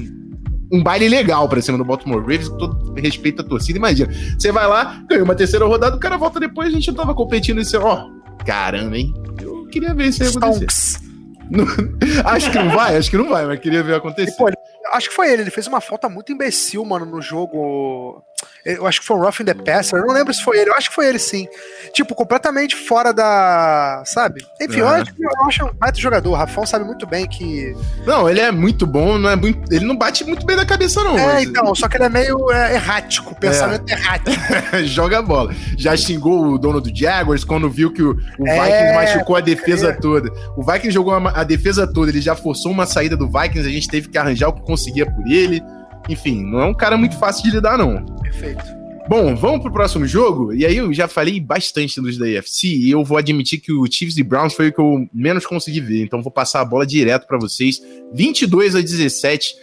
um baile legal pra cima do Baltimore Ravens, com todo respeito à torcida. Imagina, você vai lá, ganha uma terceira rodada, o cara volta depois, a gente não tava competindo e você, ó, caramba, hein? Eu queria ver isso aí acontecer. Stonks. Acho que não vai, acho que não vai, mas queria ver acontecer. E, pô, acho que foi ele, ele fez uma falta muito imbecil, mano, no jogo. Eu acho que foi um Rough in the Passer, eu não lembro se foi ele, eu acho que foi ele sim. Tipo, completamente fora da. Sabe? Enfim, eu, acho, eu acho um baita jogador. O Rafão sabe muito bem que. Não, ele é muito bom, não é muito, ele não bate muito bem da cabeça, não. É, mas- então, só que ele é meio é, errático, pensamento errático. joga bola. Já xingou o dono do Jaguars quando viu que o, o É, Vikings machucou a defesa é. toda. O Vikings jogou a, a defesa toda, ele já forçou uma saída do Vikings, a gente teve que arranjar o que conseguia por ele. Enfim, não é um cara muito fácil de lidar, não. Perfeito. Bom, vamos pro próximo jogo. E aí eu já falei bastante dos da AFC e eu vou admitir que o Chiefs e Browns foi o que eu menos consegui ver. Então vou passar a bola direto para vocês. 22 a 17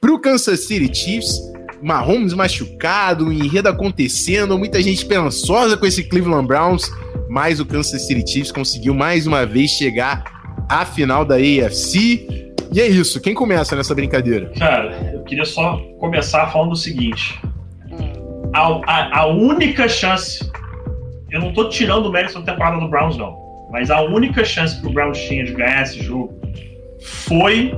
pro Kansas City Chiefs. Mahomes machucado, enredo acontecendo, muita gente esperançosa com esse Cleveland Browns, mas o Kansas City Chiefs conseguiu mais uma vez chegar à final da AFC. E é isso, quem começa nessa brincadeira? Cara, eu queria só começar falando o seguinte. A, a, a única chance. Eu não tô tirando o mérito da temporada do Browns, não. Mas a única chance que o Browns tinha de ganhar esse jogo foi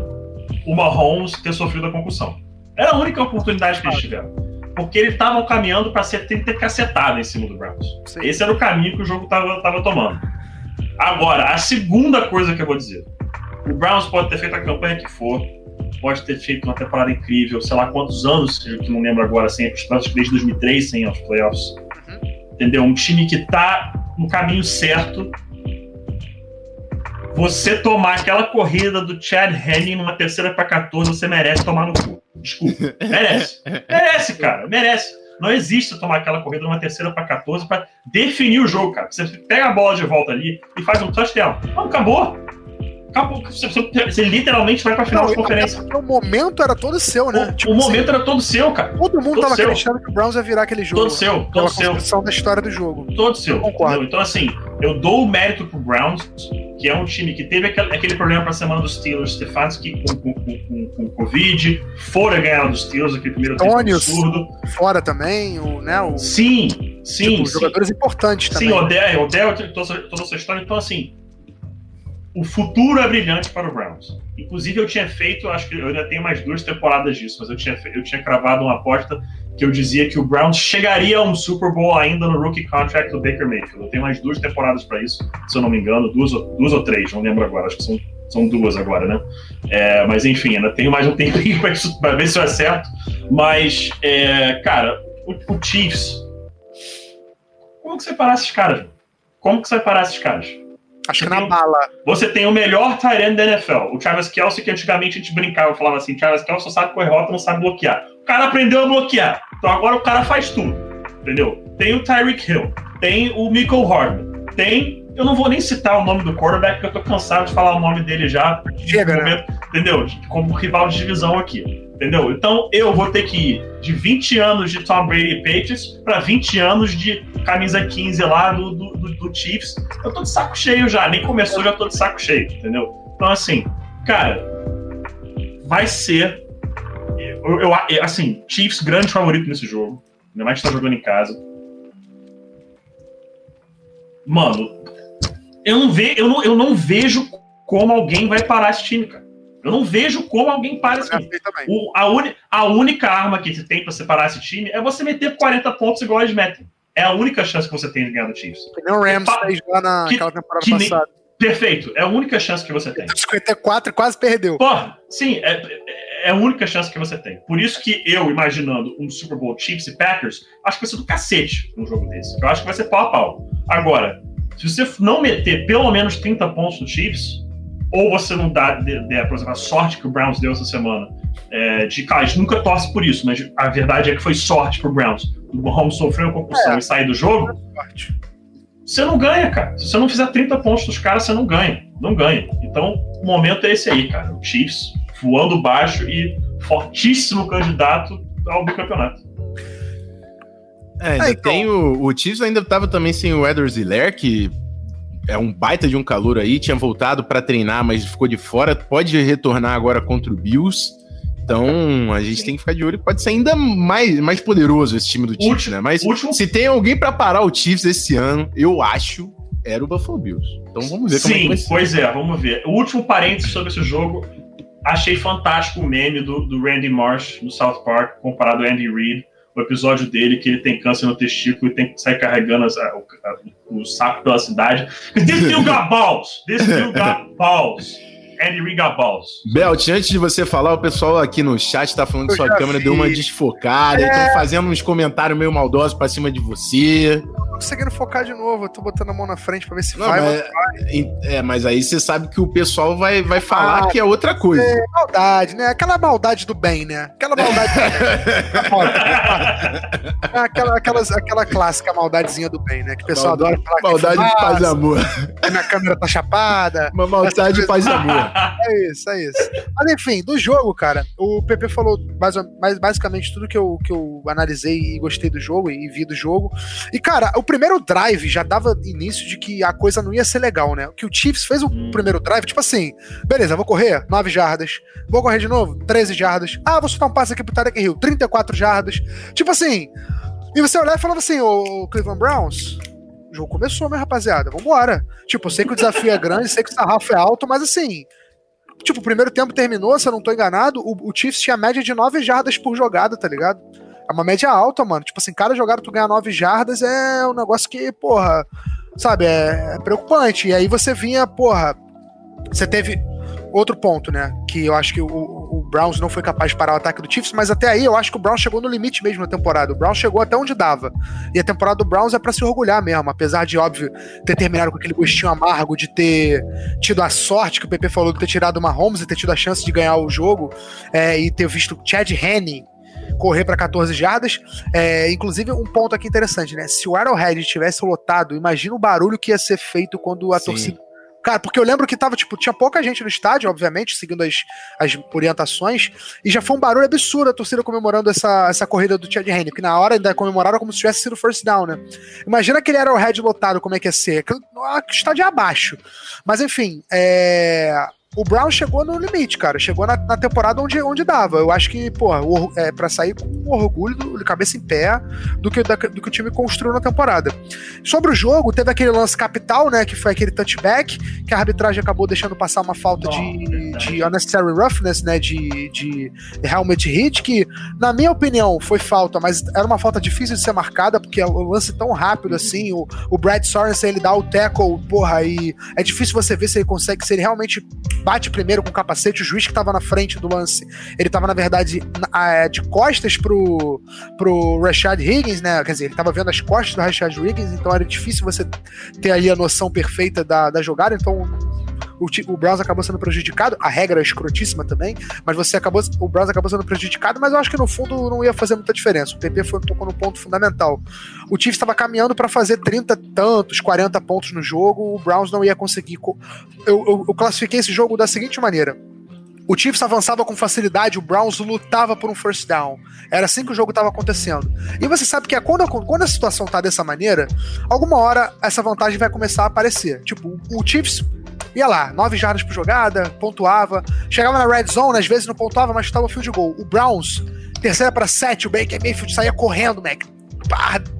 o Mahomes ter sofrido a concussão. Era a única oportunidade que eles tiveram. Porque eles estavam caminhando para ser ter cacetado em cima do Browns. Sim. Esse era o caminho que o jogo tava, tava tomando. Agora, a segunda coisa que eu vou dizer. O Browns pode ter feito a campanha que for, pode ter feito uma temporada incrível, sei lá quantos anos, que não lembro agora, sem que desde 2003, sem aos playoffs. Entendeu? Um time que tá no caminho certo. Você tomar aquela corrida do Chad Henning numa terceira para 14, você merece tomar no cu. Desculpa. Merece. Merece, cara. Merece. Não existe tomar aquela corrida numa terceira para 14 para definir o jogo, cara. Você pega a bola de volta ali e faz um touchdown. Não, acabou. Acabou. Você, você- literalmente vai pra final Não, de conferência. porque o momento era todo seu, né? O, Tipo o assim, momento era todo seu, cara. Todo mundo todo tava seu. acreditando que o Browns ia virar aquele jogo. Todo seu, todo seu. da história do jogo. todo seu. Concordo. entendeu? Então, assim, eu dou o mérito pro Browns, que é um time que teve aquele, aquele problema pra semana dos Steelers, Stefanski com, com, com, com, Covid, fora ganhar dos Steelers, aquele primeiro tempo Antônios. absurdo. Fora também, o, né? O, Sim, sim, tipo, sim. jogadores importantes também. Sim, Odell, Odell toda, toda essa história. Então, assim, o futuro é brilhante para o Browns. Inclusive, eu tinha feito, acho que eu ainda tenho mais duas temporadas disso, mas eu tinha, eu tinha cravado uma aposta que eu dizia que o Browns chegaria a um Super Bowl ainda no rookie contract do Baker Mayfield. Eu tenho mais duas temporadas para isso, se eu não me engano, duas, ou- duas ou três, não lembro agora, acho que são, são duas agora, né? É, mas enfim, ainda tenho mais um tempinho para ver se eu acerto. Mas, é, cara, o, o Chiefs. Como que você parar esses caras? Como que você vai parar esses caras? Acho que Você na tem bala. Você tem o melhor Tyrant da NFL, o Travis Kelsey, que antigamente a gente brincava, falava assim, Travis Kelsey só sabe correr rota, não sabe bloquear. O cara aprendeu a bloquear, então agora o cara faz tudo, entendeu? Tem o Tyreek Hill, tem o Michael Hardman, tem eu não vou nem citar o nome do quarterback, porque eu tô cansado de falar o nome dele já. Chega, né? momento, Entendeu? Como rival de divisão aqui. Entendeu? Então eu vou ter que ir de 20 anos de Tom Brady e Patriots para 20 anos de camisa 15 lá do, do, do, do Chiefs. Eu tô de saco cheio já, nem começou, já tô de saco cheio, entendeu? Então, assim, cara, vai ser. Eu, eu, assim, Chiefs grande favorito nesse jogo. Ainda mais que tá jogando em casa. Mano, eu não, ve, eu, não, eu não vejo como alguém vai parar esse time, cara. Eu não vejo como alguém para esse time. O, a, a única arma que você tem para separar esse time é você meter 40 pontos igual eles metem. É a única chance que você tem de ganhar do Chiefs. Que nem o Rams fez lá naquela temporada que passada. Nem, perfeito. É a única chance que você tem. 54 quase perdeu. Porra, sim, é, é a única chance que você tem. Por isso que eu, imaginando um Super Bowl Chiefs e Packers, acho que vai ser do cacete um jogo desse. Eu acho que vai ser pau a pau. Agora, se você não meter pelo menos 30 pontos no Chiefs, ou você não dá, de, de, por exemplo, a sorte que o Browns deu essa semana, é, de, cara, a gente nunca torce por isso, mas a verdade é que foi sorte pro Browns. O Mahomes sofreu uma concussão é, e sair do jogo. Você não ganha, cara. Se você não fizer 30 pontos dos caras, você não ganha. Não ganha. Então, o momento é esse aí, cara. O Chiefs voando baixo e fortíssimo candidato ao bicampeonato. É, ainda então... tem o, o Chiefs ainda estava também sem o Edwards Hiller, que é um baita de um calor aí, tinha voltado para treinar, mas ficou de fora, pode retornar agora contra o Bills. Então a gente tem que ficar de olho, pode ser ainda mais, mais poderoso esse time do Chiefs, último, né? Mas último... se tem alguém para parar o Chiefs esse ano, eu acho, era o Buffalo Bills. Então vamos ver Sim, como é que vai ser. pois é, vamos ver. O último parênteses sobre esse jogo, achei fantástico o meme do, do Randy Marsh no South Park, comparado ao Andy Reid o episódio dele que ele tem câncer no testículo e tem que sair carregando as, a, o, o, saco pela cidade. This still got balls! This still got balls! Andy Riga Balls. Belt, antes de você falar, o pessoal aqui no chat tá falando que sua câmera vi. deu uma desfocada, é. estão fazendo uns comentários meio maldosos pra cima de você conseguindo focar de novo. Eu tô botando a mão na frente pra ver se não, vai, mas, vai. É, mas aí você sabe que o pessoal vai, vai falar ah, que é outra coisa. É, maldade, né? Aquela maldade do bem, né? Aquela maldade. é aquela, aquelas, aquela clássica maldadezinha do bem, né? Que o pessoal maldade, adora falar. Maldade de paz e amor. Minha câmera tá chapada. Uma maldade de paz e amor. É isso, é isso. Mas enfim, do jogo, cara, o PP falou mais, mais, basicamente tudo que eu, que eu analisei e gostei do jogo e vi do jogo. E, cara, o primeiro drive já dava início de que a coisa não ia ser legal, né? Que o Chiefs fez o hum. primeiro drive, tipo assim, beleza, vou correr 9 jardas, vou correr de novo 13 jardas, ah, vou soltar um passe aqui pro Tarek Hill, 34 jardas. Tipo assim, e você olhar e falava assim, ô Cleveland Browns, o jogo começou, minha rapaziada, vambora. Tipo, eu sei que o desafio é grande, sei que o sarrafo é alto, mas assim, tipo, o primeiro tempo terminou, se eu não tô enganado, o, o Chiefs tinha média de 9 jardas por jogada, tá ligado? É uma média alta, mano. Tipo assim, cada jogada tu ganhar 9 jardas é um negócio que, porra, sabe, é, é preocupante. E aí você vinha, porra, você teve outro ponto, né? Que eu acho que o, o, Browns não foi capaz de parar o ataque do Chiefs, mas até aí eu acho que o Browns chegou no limite mesmo na temporada. O Browns chegou até onde dava. E a temporada do Browns é para se orgulhar mesmo, apesar de, óbvio, ter terminado com aquele gostinho amargo de ter tido a sorte que o PP falou de ter tirado uma Holmes e ter tido a chance de ganhar o jogo é, e ter visto Chad Henne correr para 14 jardas. É, inclusive, um ponto aqui interessante, né? Se o Arrowhead tivesse lotado, imagina o barulho que ia ser feito quando a Sim. torcida. Cara, porque eu lembro que tava, tipo, tinha pouca gente no estádio, obviamente, seguindo as, as orientações, e já foi um barulho absurdo a torcida comemorando essa, essa corrida do Chad Henne, que na hora ainda comemoraram como se tivesse sido first down, né? Imagina aquele Arrowhead lotado, como é que ia ser. Aquele, estádio abaixo. Mas enfim, é o Brown chegou no limite, cara. Chegou na, na, temporada onde, onde dava. Eu acho que, porra, o, é, pra sair com orgulho, de cabeça em pé, do que, da, do que o time construiu na temporada. Sobre o jogo, teve aquele lance capital, né? Que foi aquele touchback, que a arbitragem acabou deixando passar uma falta de, de unnecessary roughness, né? De, de helmet hit, que, na minha opinião, foi falta, mas era uma falta difícil de ser marcada, porque o lance tão rápido assim. O, o Brad Sorensen, ele dá o tackle, porra, e é difícil você ver se ele consegue, se ele realmente bate primeiro com o capacete, o juiz que estava na frente do lance, ele estava na verdade é, de costas pro, pro Rashad Higgins, né? Quer dizer, ele estava vendo as costas do Rashad Higgins, então era difícil você ter ali a noção perfeita da, da jogada, então o, o Browns acabou sendo prejudicado, a regra é escrotíssima também, mas você acabou, o Browns acabou sendo prejudicado, mas eu acho que no fundo não ia fazer muita diferença. O PP foi, tocou no ponto fundamental. O Chiefs estava caminhando para fazer 30 tantos, 40 pontos no jogo, o Browns não ia conseguir. Eu, eu, eu classifiquei esse jogo da seguinte maneira. O Chiefs avançava com facilidade, o Browns lutava por um first down. Era assim que o jogo estava acontecendo. E você sabe que é quando, quando a situação tá dessa maneira, alguma hora essa vantagem vai começar a aparecer. Tipo, o Chiefs ia lá, 9 jardas por jogada, pontuava. Chegava na red zone, às vezes não pontuava, mas estava field goal. O Browns, terceira para 7, o Baker Mayfield saía correndo, Mac.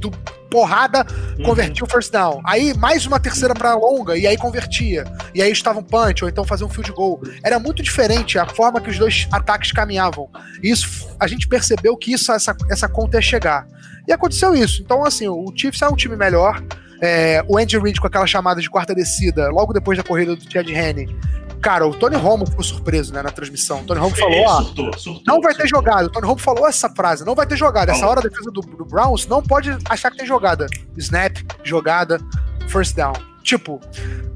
do porrada, uhum. convertia o first down. Aí mais uma terceira para longa e aí convertia. E aí estava um punch ou então fazia um field goal. Era muito diferente a forma que os dois ataques caminhavam. E isso a gente percebeu que isso essa essa conta ia chegar. E aconteceu isso. Então assim, o Chiefs é um time melhor. É, o Andy Reid com aquela chamada de quarta descida, logo depois da corrida do Chad Henne, Cara, o Tony Romo ficou surpreso, né, na transmissão. O Tony Romo falou, surtou, surtou, não vai surtou. ter jogada. O Tony Romo falou essa frase, não vai ter jogada. Essa hora a defesa do, do Browns não pode achar que tem jogada. Snap, jogada, first down. Tipo,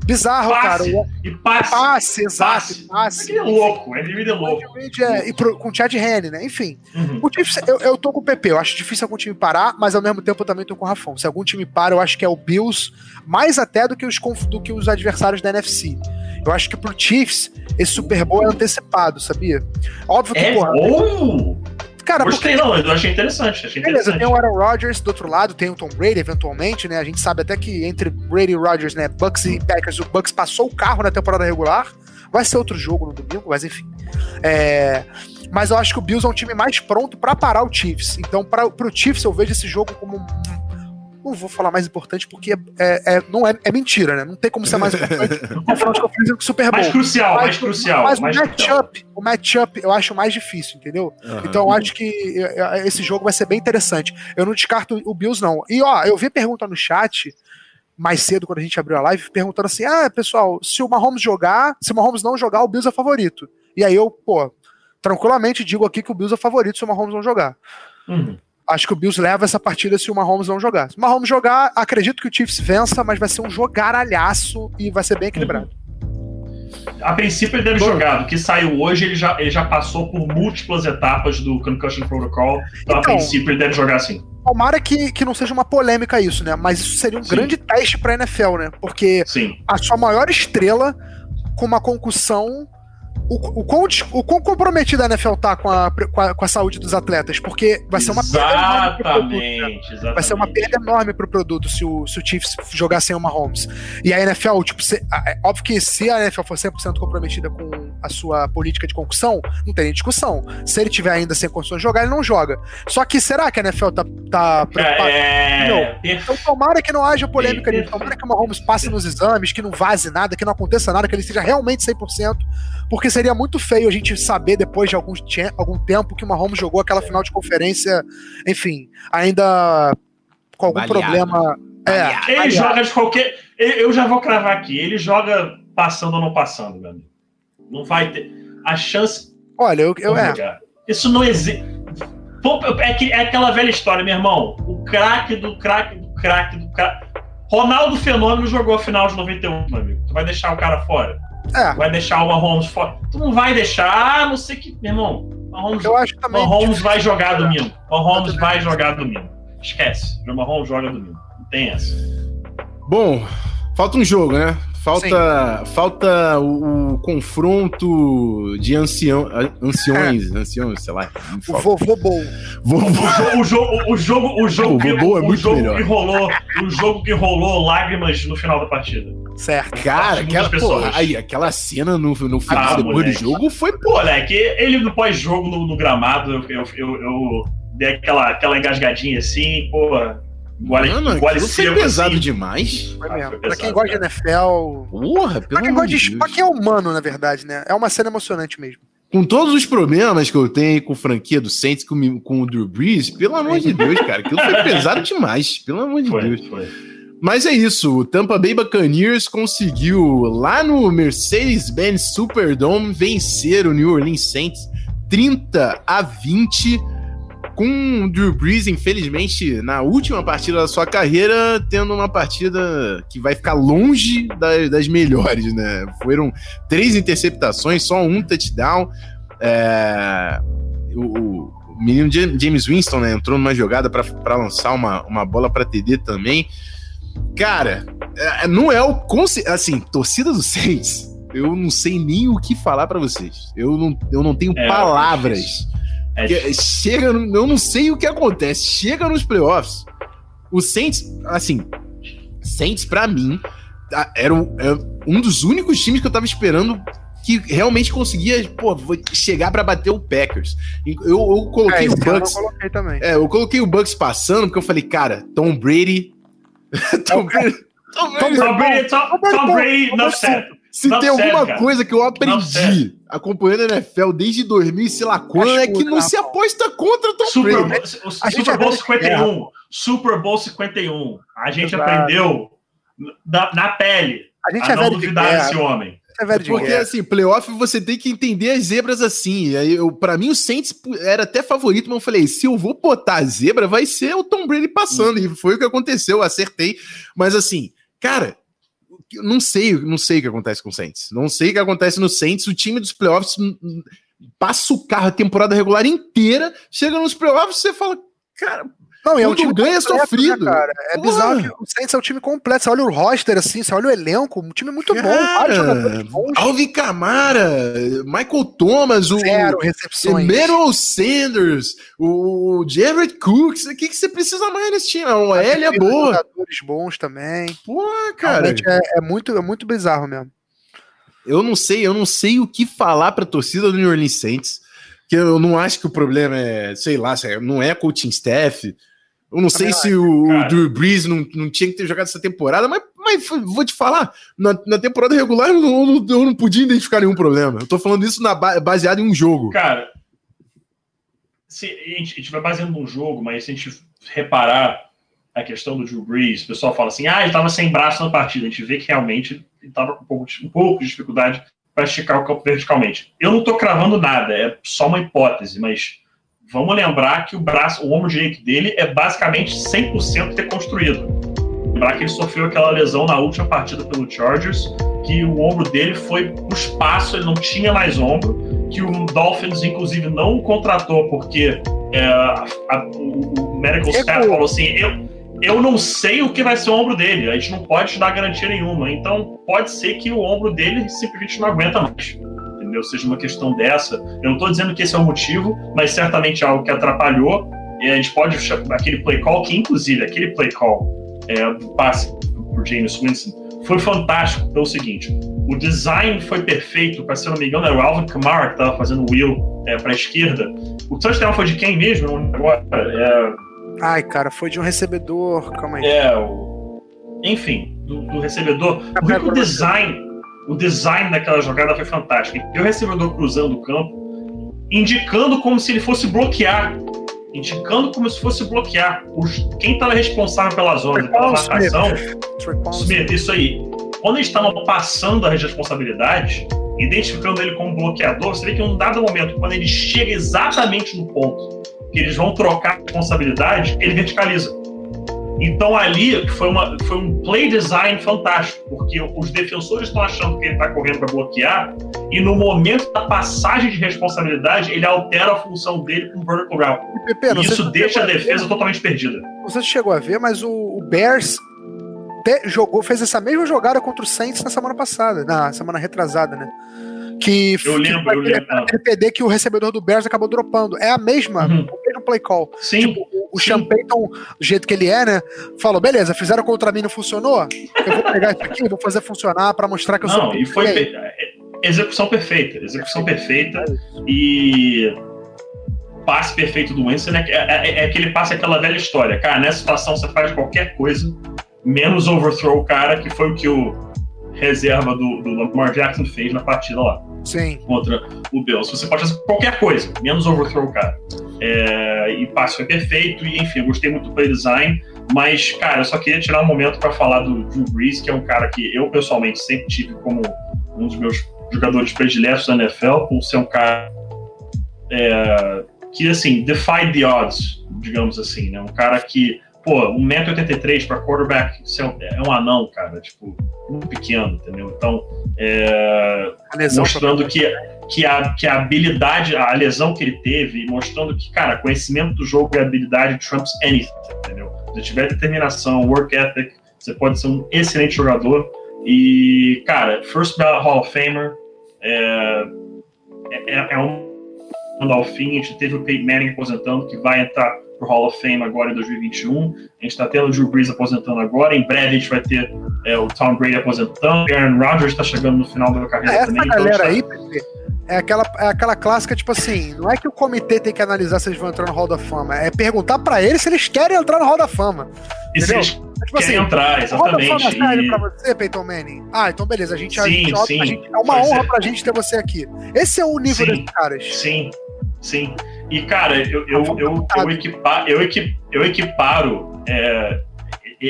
bizarro, passe, cara. E passe. Passe, exato. Passe. passe. É louco, é é louco. É, e pro, com o Chad Henne, né? Enfim. Uhum. O Chiefs, eu, eu tô com o PP. Eu acho difícil algum time parar, mas ao mesmo tempo eu também tô com o Rafão. Se algum time para, eu acho que é o Bills, mais até do que os, do que os adversários da NFC. Eu acho que pro Chiefs, esse Super Bowl é antecipado, sabia? Óbvio que, é porra. Bom. Cara, Gostei, porque... não, eu achei interessante. Achei Beleza, interessante. tem o Aaron Rodgers do outro lado, tem o Tom Brady, eventualmente, né? A gente sabe até que entre Brady e Rodgers, né? Bucks e Packers, o Bucks passou o carro na temporada regular. Vai ser outro jogo no domingo, mas enfim. É... Mas eu acho que o Bills é um time mais pronto para parar o Chiefs. Então, para o Chiefs, eu vejo esse jogo como um não vou falar mais importante porque é, é, é, não é, é mentira, né? Não tem como ser mais importante no final de conferência do Super Bowl. Mais crucial, mais, mais crucial. Mas mais o matchup, o matchup eu acho mais difícil, entendeu? Uhum. Então eu acho que esse jogo vai ser bem interessante. Eu não descarto o Bills, não. E ó, eu vi pergunta no chat mais cedo, quando a gente abriu a live, perguntando assim: ah, pessoal, se o Mahomes jogar, se o Mahomes não jogar, o Bills é favorito. E aí eu, pô, tranquilamente digo aqui que o Bills é favorito se o Mahomes não jogar. Uhum. Acho que o Bills leva essa partida se o Mahomes não jogar. Se o Mahomes jogar, acredito que o Chiefs vença, mas vai ser um jogaralhaço e vai ser bem equilibrado. A princípio ele deve Bom, jogar. Do que saiu hoje, ele já, ele já passou por múltiplas etapas do Concussion Protocol. Então, então a princípio, ele deve jogar sim. Tomara que, que não seja uma polêmica isso, né? Mas isso seria um sim. grande teste pra NFL, né? Porque sim. a sua maior estrela com uma concussão o, o, quão, o quão comprometida a NFL tá com a, com a, com, a, saúde dos atletas, porque vai ser uma perda enorme pro produto. Né? Vai ser uma perda enorme pro produto se o, se o Chiefs jogar sem o Mahomes. E a NFL, tipo, se, é óbvio que se a NFL for 100% comprometida com a sua política de concussão, não tem nem discussão. Se ele tiver ainda sem condições de jogar, ele não joga. Só que será que a NFL tá, tá preocupada? É... Então tomara que não haja polêmica ali, tomara que o Mahomes passe nos exames, que não vaze nada, que não aconteça nada, que ele seja realmente 100%, porque seria muito feio a gente saber depois de algum, algum tempo que o Mahomes jogou aquela final de conferência, enfim, ainda com algum Baleado. problema. É, ele joga de qualquer. Eu já vou cravar aqui. Ele joga passando ou não passando, meu amigo. Não vai ter. A chance. Olha, eu. eu é. Isso não existe. É, é aquela velha história, meu irmão. O craque do craque do craque do craque. Ronaldo Fenômeno jogou a final de 91, meu amigo. Tu vai deixar o cara fora? É. Vai deixar o Mahomes fora. Tu não vai deixar, a não ser que, meu irmão, Mahomes, eu acho também Mahomes vai jogar domingo. Mahomes vai jogar domingo. Esquece. O Mahomes joga domingo. Não tem essa. Bom, falta um jogo, né? Falta, falta o, o, confronto de ancião, anciões, é. anciões, sei lá. O vovô bom. Vovô. O jogo, o jogo, o jogo, o que, é o jogo melhor. que rolou, o jogo que rolou lágrimas no final da partida. Certo. Cara, aquela, porra, aí, aquela cena no, no final ah, depois do jogo foi. Pô, moleque, ele no pós-jogo no, no, gramado, eu, eu, eu, eu, dei aquela, aquela engasgadinha assim, pô Gole, Mano, gole foi pesado assim. demais. Foi mesmo. Ah, foi pra quem gosta de NFL. Porra, pelo pra quem, gosta de, pra quem é humano, na verdade, né? É uma cena emocionante mesmo. Com todos os problemas que eu tenho com franquia do Saints, com, com o Drew Brees, pelo amor de Deus, cara, aquilo foi pesado demais. Pelo amor de foi, Deus. Foi. Mas é isso, o Tampa Bay Buccaneers conseguiu lá no Mercedes-Benz Superdome vencer o New Orleans Saints 30 a 20 com o Drew Brees, infelizmente, na última partida da sua carreira, tendo uma partida que vai ficar longe das, das melhores, né? Foram três interceptações, só um touchdown. É, o, o, menino James Winston né, entrou numa jogada para lançar uma, uma bola para TD também. Cara, é, não é o. Assim, torcida do Saints, eu não sei nem o que falar para vocês. Eu não, eu não tenho é, palavras. É chega, eu não sei o que acontece. Chega nos playoffs, o Saints, assim, Saints para mim era um, era um dos únicos times que eu tava esperando que realmente conseguia pô, chegar para bater o Packers. Eu, eu coloquei é, o Bucks. Eu coloquei também. É, eu coloquei o Bucks passando porque eu falei, cara, Tom Brady. Tom Brady. Tom Brady, Tom Brady, Tom, Tom Brady não serve. Se não tem alguma cara. coisa que eu aprendi acompanhando a NFL desde 2000 sei lá quando, é que não se aposta contra Tom Super Brady. Bowl, Super Bowl 51. Super Bowl 51. A gente Exato. aprendeu na, na, pele a, gente a é não duvidar desse homem. É Porque, guerra. assim, playoff você tem que entender as zebras assim. Eu, pra mim, o Saints era até favorito, mas eu falei: se eu vou botar a zebra, vai ser o Tom Brady passando. Hum. E foi o que aconteceu, acertei. Mas, assim, cara, não sei, não sei o que acontece com o Saints. Não sei o que acontece no Saints. O time dos playoffs passa o carro a temporada regular inteira, chega nos playoffs você fala, cara, não, e é um time ganha completo, né, sofrido. Né, cara? É Porra. bizarro que o Saints é um time completo. Você olha o roster assim, você olha o elenco, um time muito cara, bom. Vários jogadores bons. Alvin Kamara, Michael Thomas, o Zero recepções. Emmanuel Sanders, o Jared Cooks. O que, que você precisa mais nesse time? O L é boa. Jogadores bons também. Pô, cara. É, é, muito, é muito bizarro mesmo. Eu não sei, eu não sei o que falar pra torcida do New Orleans Saints. Que eu não acho que o problema é, sei lá, não é coaching staff eu não sei se o, o Drew Brees não, não tinha que ter jogado essa temporada, mas, mas vou te falar, na, na temporada regular eu não, eu não podia identificar nenhum problema. Eu tô falando isso na, baseado em um jogo. Cara, se, a, gente, vai baseando num jogo, mas se a gente reparar a questão do Drew Brees, o pessoal fala assim, ah, ele tava sem braço na partida. A gente vê que realmente ele tava com um pouco, um pouco de dificuldade para esticar o campo verticalmente. Eu não tô cravando nada, é só uma hipótese, mas Vamos lembrar que o braço, o ombro direito dele é basicamente 100% reconstruído. Lembrar que ele sofreu aquela lesão na última partida pelo Chargers, que o ombro dele foi pro espaço, ele não tinha mais ombro, que o Dolphins, inclusive, não o contratou porque é, a, a, o, o medical staff falou assim, eu, eu não sei o que vai ser o ombro dele, a gente não pode te dar garantia nenhuma, então pode ser que o ombro dele simplesmente não aguenta mais entendeu? Seja uma questão dessa. Eu não estou dizendo que esse é o motivo, mas certamente é algo que atrapalhou. E a gente pode aquele play call, que inclusive aquele play call é, do passe por James Winston foi fantástico pelo seguinte: o design foi perfeito, para se não me engano, era o Alvin Kamara que estava fazendo o wheel é, para a esquerda. O touchdown foi de quem mesmo? Agora, é... Ai, cara, foi de um recebedor. Calma aí. É, o... enfim, do, do recebedor. O, o design o design daquela jogada foi fantástico. E o recebedor cruzando o campo, indicando como se ele fosse bloquear. Indicando como se fosse bloquear. Os, quem estava responsável pela zona, pela marcação. Smith, isso aí. Quando eles estavam passando as responsabilidades, identificando ele como bloqueador, você vê que em um dado momento, quando ele chega exatamente no ponto que eles vão trocar a responsabilidade, ele verticaliza. Então ali foi, uma, foi um play design fantástico, porque os defensores estão achando que ele está correndo para bloquear, e no momento da passagem de responsabilidade, ele altera a função dele com o vertical route. Pepe, e isso deixa a defesa totalmente perdida. Você chegou a ver, mas o, o Bears jogou, fez essa mesma jogada contra o Saints na semana passada, na semana retrasada, né? Que, eu lembro, que eu lembro. Aquele que o recebedor do Bears acabou dropando. É a mesma, uhum. o mesmo play call. Sim. Tipo, o Sean Payton, do jeito que ele é, né? Falou: beleza, fizeram contra mim, não funcionou? Eu vou pegar isso aqui, vou fazer funcionar para mostrar que eu não, sou. E foi pe é, execução perfeita, execução perfeita e passe perfeito do Winston é, é, é, que ele passa aquela velha história. Cara, nessa situação você faz qualquer coisa, menos overthrow o cara, que foi o que o reserva do, do Lamar Jackson fez na partida lá. Sim. Contra o Bills. Você pode fazer qualquer coisa, menos overthrow o cara. É, e passe foi perfeito, e enfim, eu gostei muito do play design. Mas, cara, eu só queria tirar um momento para falar do Drew Brees, que é um cara que eu pessoalmente sempre tive como um dos meus jogadores prediletos da NFL, por ser um cara é, que, assim, defied the odds, digamos assim, né? Um cara que, pô, 1,83m para quarterback é um anão, cara, tipo, muito pequeno, entendeu? Então, é, mostrando que, que, a, que a habilidade, a lesão que ele teve, mostrando que, cara, conhecimento do jogo e habilidade trumps anything, entendeu? Se tiver determinação, work ethic, você pode ser um excelente jogador. E, cara, first ballot Hall of Famer, é, é, é um ao fim, a gente teve o Peyton Manning aposentando, que vai entrar pro Hall of Fame agora em 2021. A gente está tendo o Drew Brees aposentando agora. Em breve a gente vai ter é, o Tom Brady aposentando. O Aaron Rodgers está chegando no final da carreira Essa também. Essa então galera então, aí, é aquela, é aquela clássica, tipo assim, não é que o comitê tem que analisar se eles vão entrar no Hall da Fama, é perguntar para eles se eles querem entrar no Hall da Fama. E entendeu? se eles é, tipo assim, entrar, exatamente. Hall da Fama é e... pra você, Peyton Manning? Ah, então beleza, a gente, sim, a gente, sim, a gente é uma honra ser. pra gente ter você aqui. Esse é o nível sim, desses caras. Sim, sim. E, cara, eu, eu, eu, eu, equipa, eu, equip, eu equiparo é,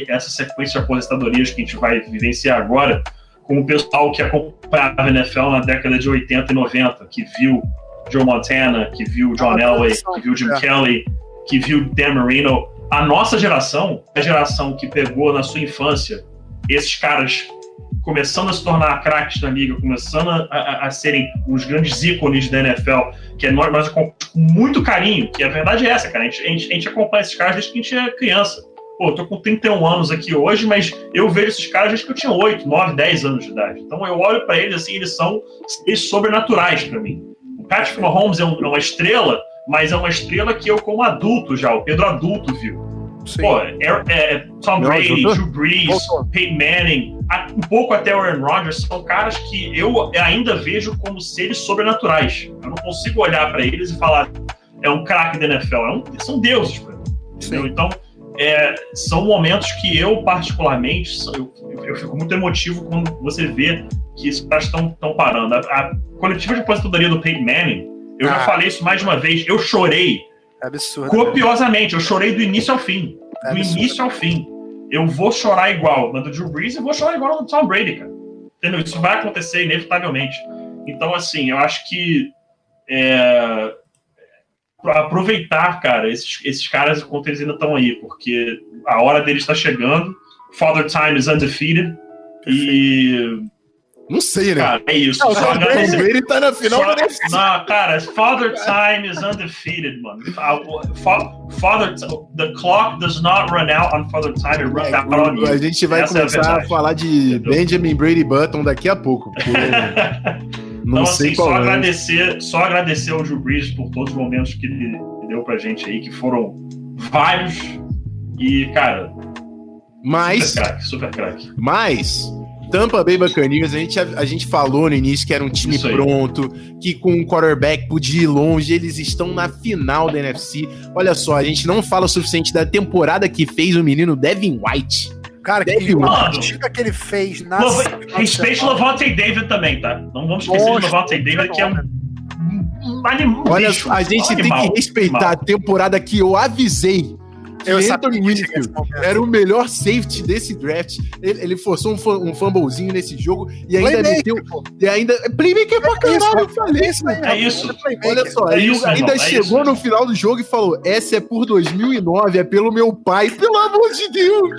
essa sequência de aposentadorias que a gente vai vivenciar agora com o pessoal que acompanhava a NFL na década de 80 e 90, que viu Joe Montana, que viu John é Elway, que viu Jim é. Kelly, que viu Dan Marino. A nossa geração, a geração que pegou na sua infância esses caras começando a se tornar craques na liga, começando a, a, a, serem os grandes ícones da NFL, que é nós, nós com muito carinho, que a verdade é essa, cara. A gente, a gente, a gente acompanha esses caras desde que a gente é criança. Pô, eu tô com 31 anos aqui hoje, mas eu vejo esses caras desde que eu tinha 8, 9, 10 anos de idade. Então eu olho para eles assim, eles são eles sobrenaturais para mim. O Patrick Mahomes é, um, é, uma estrela, mas é uma estrela que eu, como adulto já, o Pedro adulto, viu. Sim. Pô, é, é, Tom Brady, Drew Brees. Peyton Manning, um pouco até o Aaron Rodgers, são caras que eu ainda vejo como seres sobrenaturais. Eu não consigo olhar para eles e falar, é um craque da NFL, é um, são deuses para mim. Então, é, são momentos que eu, particularmente, eu, eu, fico muito emotivo quando você vê que esses caras estão parando. A, a, coletiva de aposentadoria do Peyton Manning, eu ah. já falei isso mais de uma vez, eu chorei é absurdo, copiosamente, eu chorei do início ao fim. É do absurdo. início ao fim. Eu vou chorar igual na do Drew Brees e vou chorar igual na do Tom Brady, cara. Entendeu? Isso vai acontecer inevitavelmente. Então, assim, eu acho que é, aproveitar, cara, esses, esses caras enquanto eles ainda estão aí, porque a hora deles está chegando. Father Time is undefeated. E. Não sei, né? Cara, é isso. Não, só agradecer. Ele tá na final só, da Não, cara, Father Time is undefeated, mano. Father, the clock does not run out on Father Time, it runs é, out on you. A gente vai Essa começar é a, a, falar de? Benjamin Brady Button daqui a pouco. Porque... Não então, assim, só agradecer, só agradecer ao Drew Brees por todos os momentos que ele deu pra gente aí, que foram vários. E, cara. Mas. Super craque, super craque. Mas. Tampa Bay Buccaneers, a gente, a, a, gente falou no início que era um time pronto, que com um quarterback podia ir longe, eles estão na final da NFC. Olha só, a gente não fala o suficiente da temporada que fez o menino Devin White. Cara, que partida que ele fez na. Respeite Levante David também, tá? Não vamos esquecer Poxa, de Levante David, que é um. Animal, Olha, bicho, a gente animal, tem que respeitar animal. a temporada que eu avisei eu Anthony Winfield era o melhor safety desse draft. Ele, ele forçou um, um fumblezinho nesse jogo e ainda meteu. E ainda. Playmaker pra caralho, eu falei isso. É isso. Olha só, é isso, ainda irmão, chegou é no final do jogo e falou: essa é por 2009, é pelo meu pai. Pelo amor de Deus!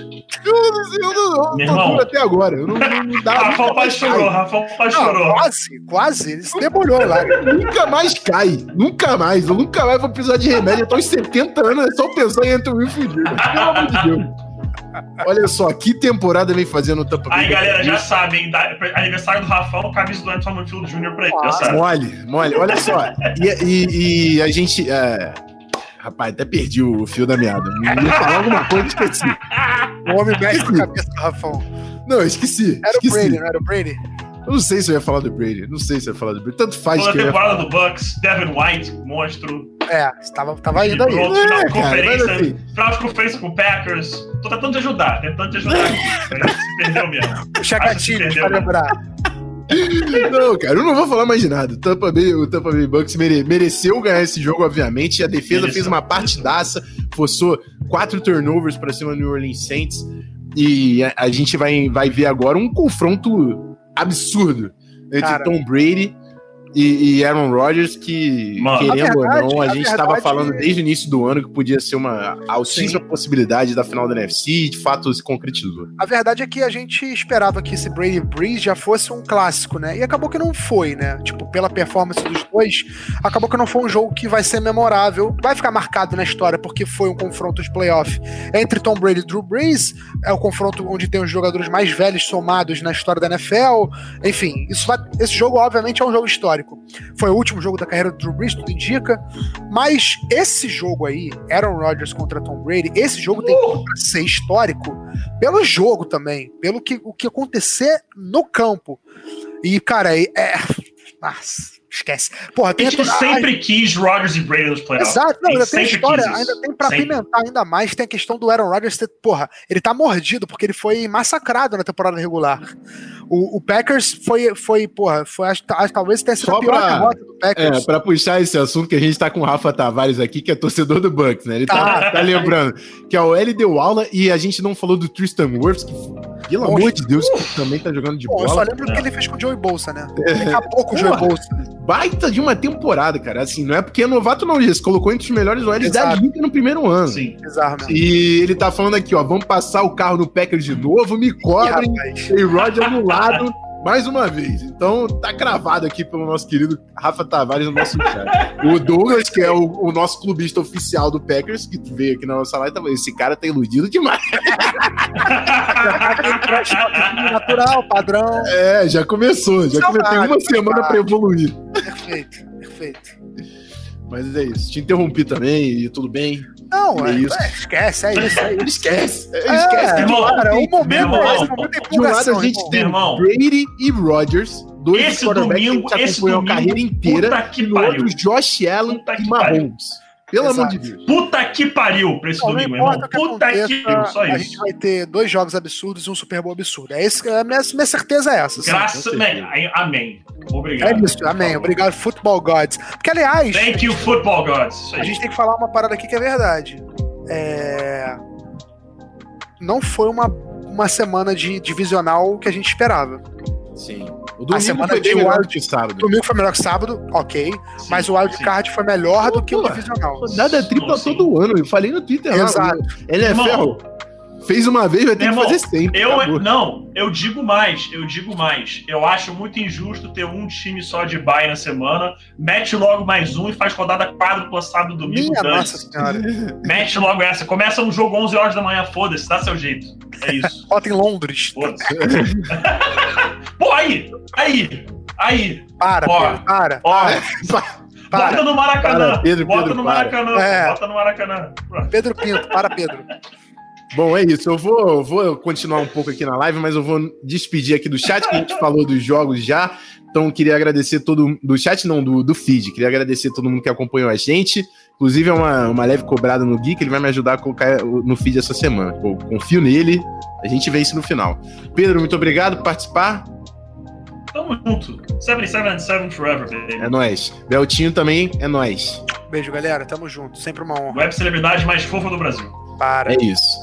Eu, eu, eu, eu tô até agora. Eu não, não, não dá. Rafael Pai chorou, Rafael Pai chorou. Quase, quase. Ele se demorou lá. nunca mais cai. Nunca mais. Eu nunca mais vou precisar de remédio. Eu tô aos 70 anos, é só pensar em Anthony fudido. Pelo amor de Deus. Olha só, que temporada vem fazendo o Tampa Bay. Aí, galera, já sabem, aniversário do Rafão, camisa do Anthony Field Jr. pra ele, ah, já sabe. Mole, mole, olha só. E, e, e a gente. É... Rapaz, até perdi o fio da meada. Ia falar alguma coisa e esqueci. O homem mexe com a cabeça do Rafão. Não, esqueci. Era esqueci. o Brady, não era o Brady? Eu não sei se eu ia falar do Brady. Não sei se eu ia falar do Brady. Tanto faz Toda que. Toda temporada do Bucks, Devin White, monstro. É, estava, estava indo aí. É, final, conferência, assim... final de conferência com o Packers. Tô tentando te ajudar, tentando te ajudar aqui. se perdeu mesmo. Puxa gatilho pra lembrar. Não, cara, eu não vou falar mais de nada. O Tampa Bay, o Tampa Bay Bucks mere, mereceu ganhar esse jogo, obviamente. A defesa mereceu. fez uma partidaça, forçou quatro turnovers para cima do New Orleans Saints. E a, a, gente vai, vai ver agora um confronto absurdo entre Cara. Tom Brady e, e Aaron Rodgers, que, Mano, querendo verdade, ou não, a, a gente estava falando desde o início do ano que podia ser uma altíssima possibilidade da final da NFC e de fato se concretizou. A verdade é que a gente esperava que esse Brady Breeze já fosse um clássico, né? E acabou que não foi, né? Tipo, pela performance dos dois, acabou que não foi um jogo que vai ser memorável, vai ficar marcado na história porque foi um confronto de playoff entre Tom Brady e Drew Brees, é o confronto onde tem os jogadores mais velhos somados na história da NFL. Enfim, isso vai, esse jogo obviamente é um jogo histórico. Foi o último jogo da carreira do Drew Brees, tudo indica. Mas esse jogo aí, Aaron Rodgers contra Tom Brady, esse jogo tem tudo pra ser histórico pelo jogo também, pelo que, o que acontecer no campo. E, cara, é. é- Nossa, esquece. Porra, A gente a- sempre quis Rodgers e Brady nos playoffs. Exato, não, ainda tem história, ainda tem pra Sempre. pimentar ainda mais, tem a questão do Aaron Rodgers ter, porra, ele tá mordido porque ele foi massacrado na temporada regular. O, o Packers foi, foi, porra, foi, acho, acho- talvez tenha sido Só a pior pra- derrota do É, Packers. pra puxar esse assunto que a gente tá com o Rafa Tavares aqui, que é torcedor do Bucks, né? Ele tá, Tá. tá lembrando que a OL deu aula e a gente não falou do Tristan Wirfs, que, pelo amor de Deus, que também tá jogando de Pô, eu só bola. lembro do que ele fez com o Joey Bolsa, né? Ele acabou com o Joey. Bolsa. Baita de uma temporada, cara. Assim, não é porque é novato, não, ele se colocou entre os melhores OLs da Exato. liga no primeiro ano. Sim. Bizarro mesmo. E ele tá falando aqui, ó, vamos passar o carro no Packers de novo, me cobrem, e Rod anulado mais uma vez. Então tá cravado aqui pelo nosso querido Rafa Tavares no nosso chat. O Douglas, que é o, o nosso clubista oficial do Packers, que veio aqui na nossa live, tá falando, esse cara tá iludido demais. Natural, padrão. É, já começou, já. Tem uma semana pra evoluir. Perfeito, perfeito. Mas é isso. Te interrompi também e tudo bem. Não, É é, isso. é, esquece, é isso, é isso. Esquece. É, Esquece. irmão. cara, o momento irmão, é esse, o momento é De um lado a gente tem Irmão. Brady e Rodgers, dois Esse quarterbacks domingo- que a gente esse acompanhou a domingo, carreira inteira. e no pariu. outro, Josh Allen Puta e que pariu. Pelo amor de Deus. Puta que pariu pra esse não domingo, irmão. importa o que Puta aconteça, que pariu, só a isso. gente vai ter dois jogos absurdos e um Super Bowl absurdo. É isso, que- a minha, minha certeza é essa. Graças a certeza. Amém. Obrigado. É isso, amém. Obrigado, Football Gods. Porque, aliás, Thank you, football gods. Isso a gente tem que falar uma parada aqui que é verdade. É... Não foi uma, uma semana de divisional que a gente esperava. Sim. O domingo semana foi de bem melhor que sábado. Domingo foi melhor que sábado, ok. Sim, mas o wild sim. card foi melhor do que o divisional. Rodada tripla Sim. todo ano. Eu falei no Twitter lá. Exato. Ele é Irmão. ferro. Fez uma vez, vai ter Meu que irmão, fazer sempre. Eu, acabou. não, eu digo mais, eu digo mais. Eu acho muito injusto ter um time só de bye na semana, mete logo mais um e faz rodada quádrupla sábado domingo. Minha nossa senhora. Mete logo essa. Começa um jogo 11 horas da manhã, foda-se, dá seu jeito. É isso. Bota em Londres. Foda-se. Pô, aí, aí, aí. Para, Ó. Pedro, para. Ó, Para. bota no Maracanã. Para, Pedro, bota Pedro, no para. Maracanã. É. Bota no Maracanã. Pedro Pinto, para, Pedro. Bom, é isso. Eu vou, eu vou continuar um pouco aqui na live, mas eu vou despedir aqui do chat, que a gente falou dos jogos já. Então, queria agradecer todo. Do chat, não, do, do feed. Queria agradecer todo mundo que acompanhou a gente. Inclusive, é uma, uma leve cobrada no Geek, ele vai me ajudar a colocar no feed essa semana. Eu confio nele, a gente vence no final. Pedro, muito obrigado por participar. Tamo junto. 777 forever, baby. É nóis. Beltinho também é nóis. Beijo, galera. Tamo junto. Sempre uma honra. Web celebridade mais fofa do Brasil. Para. É isso.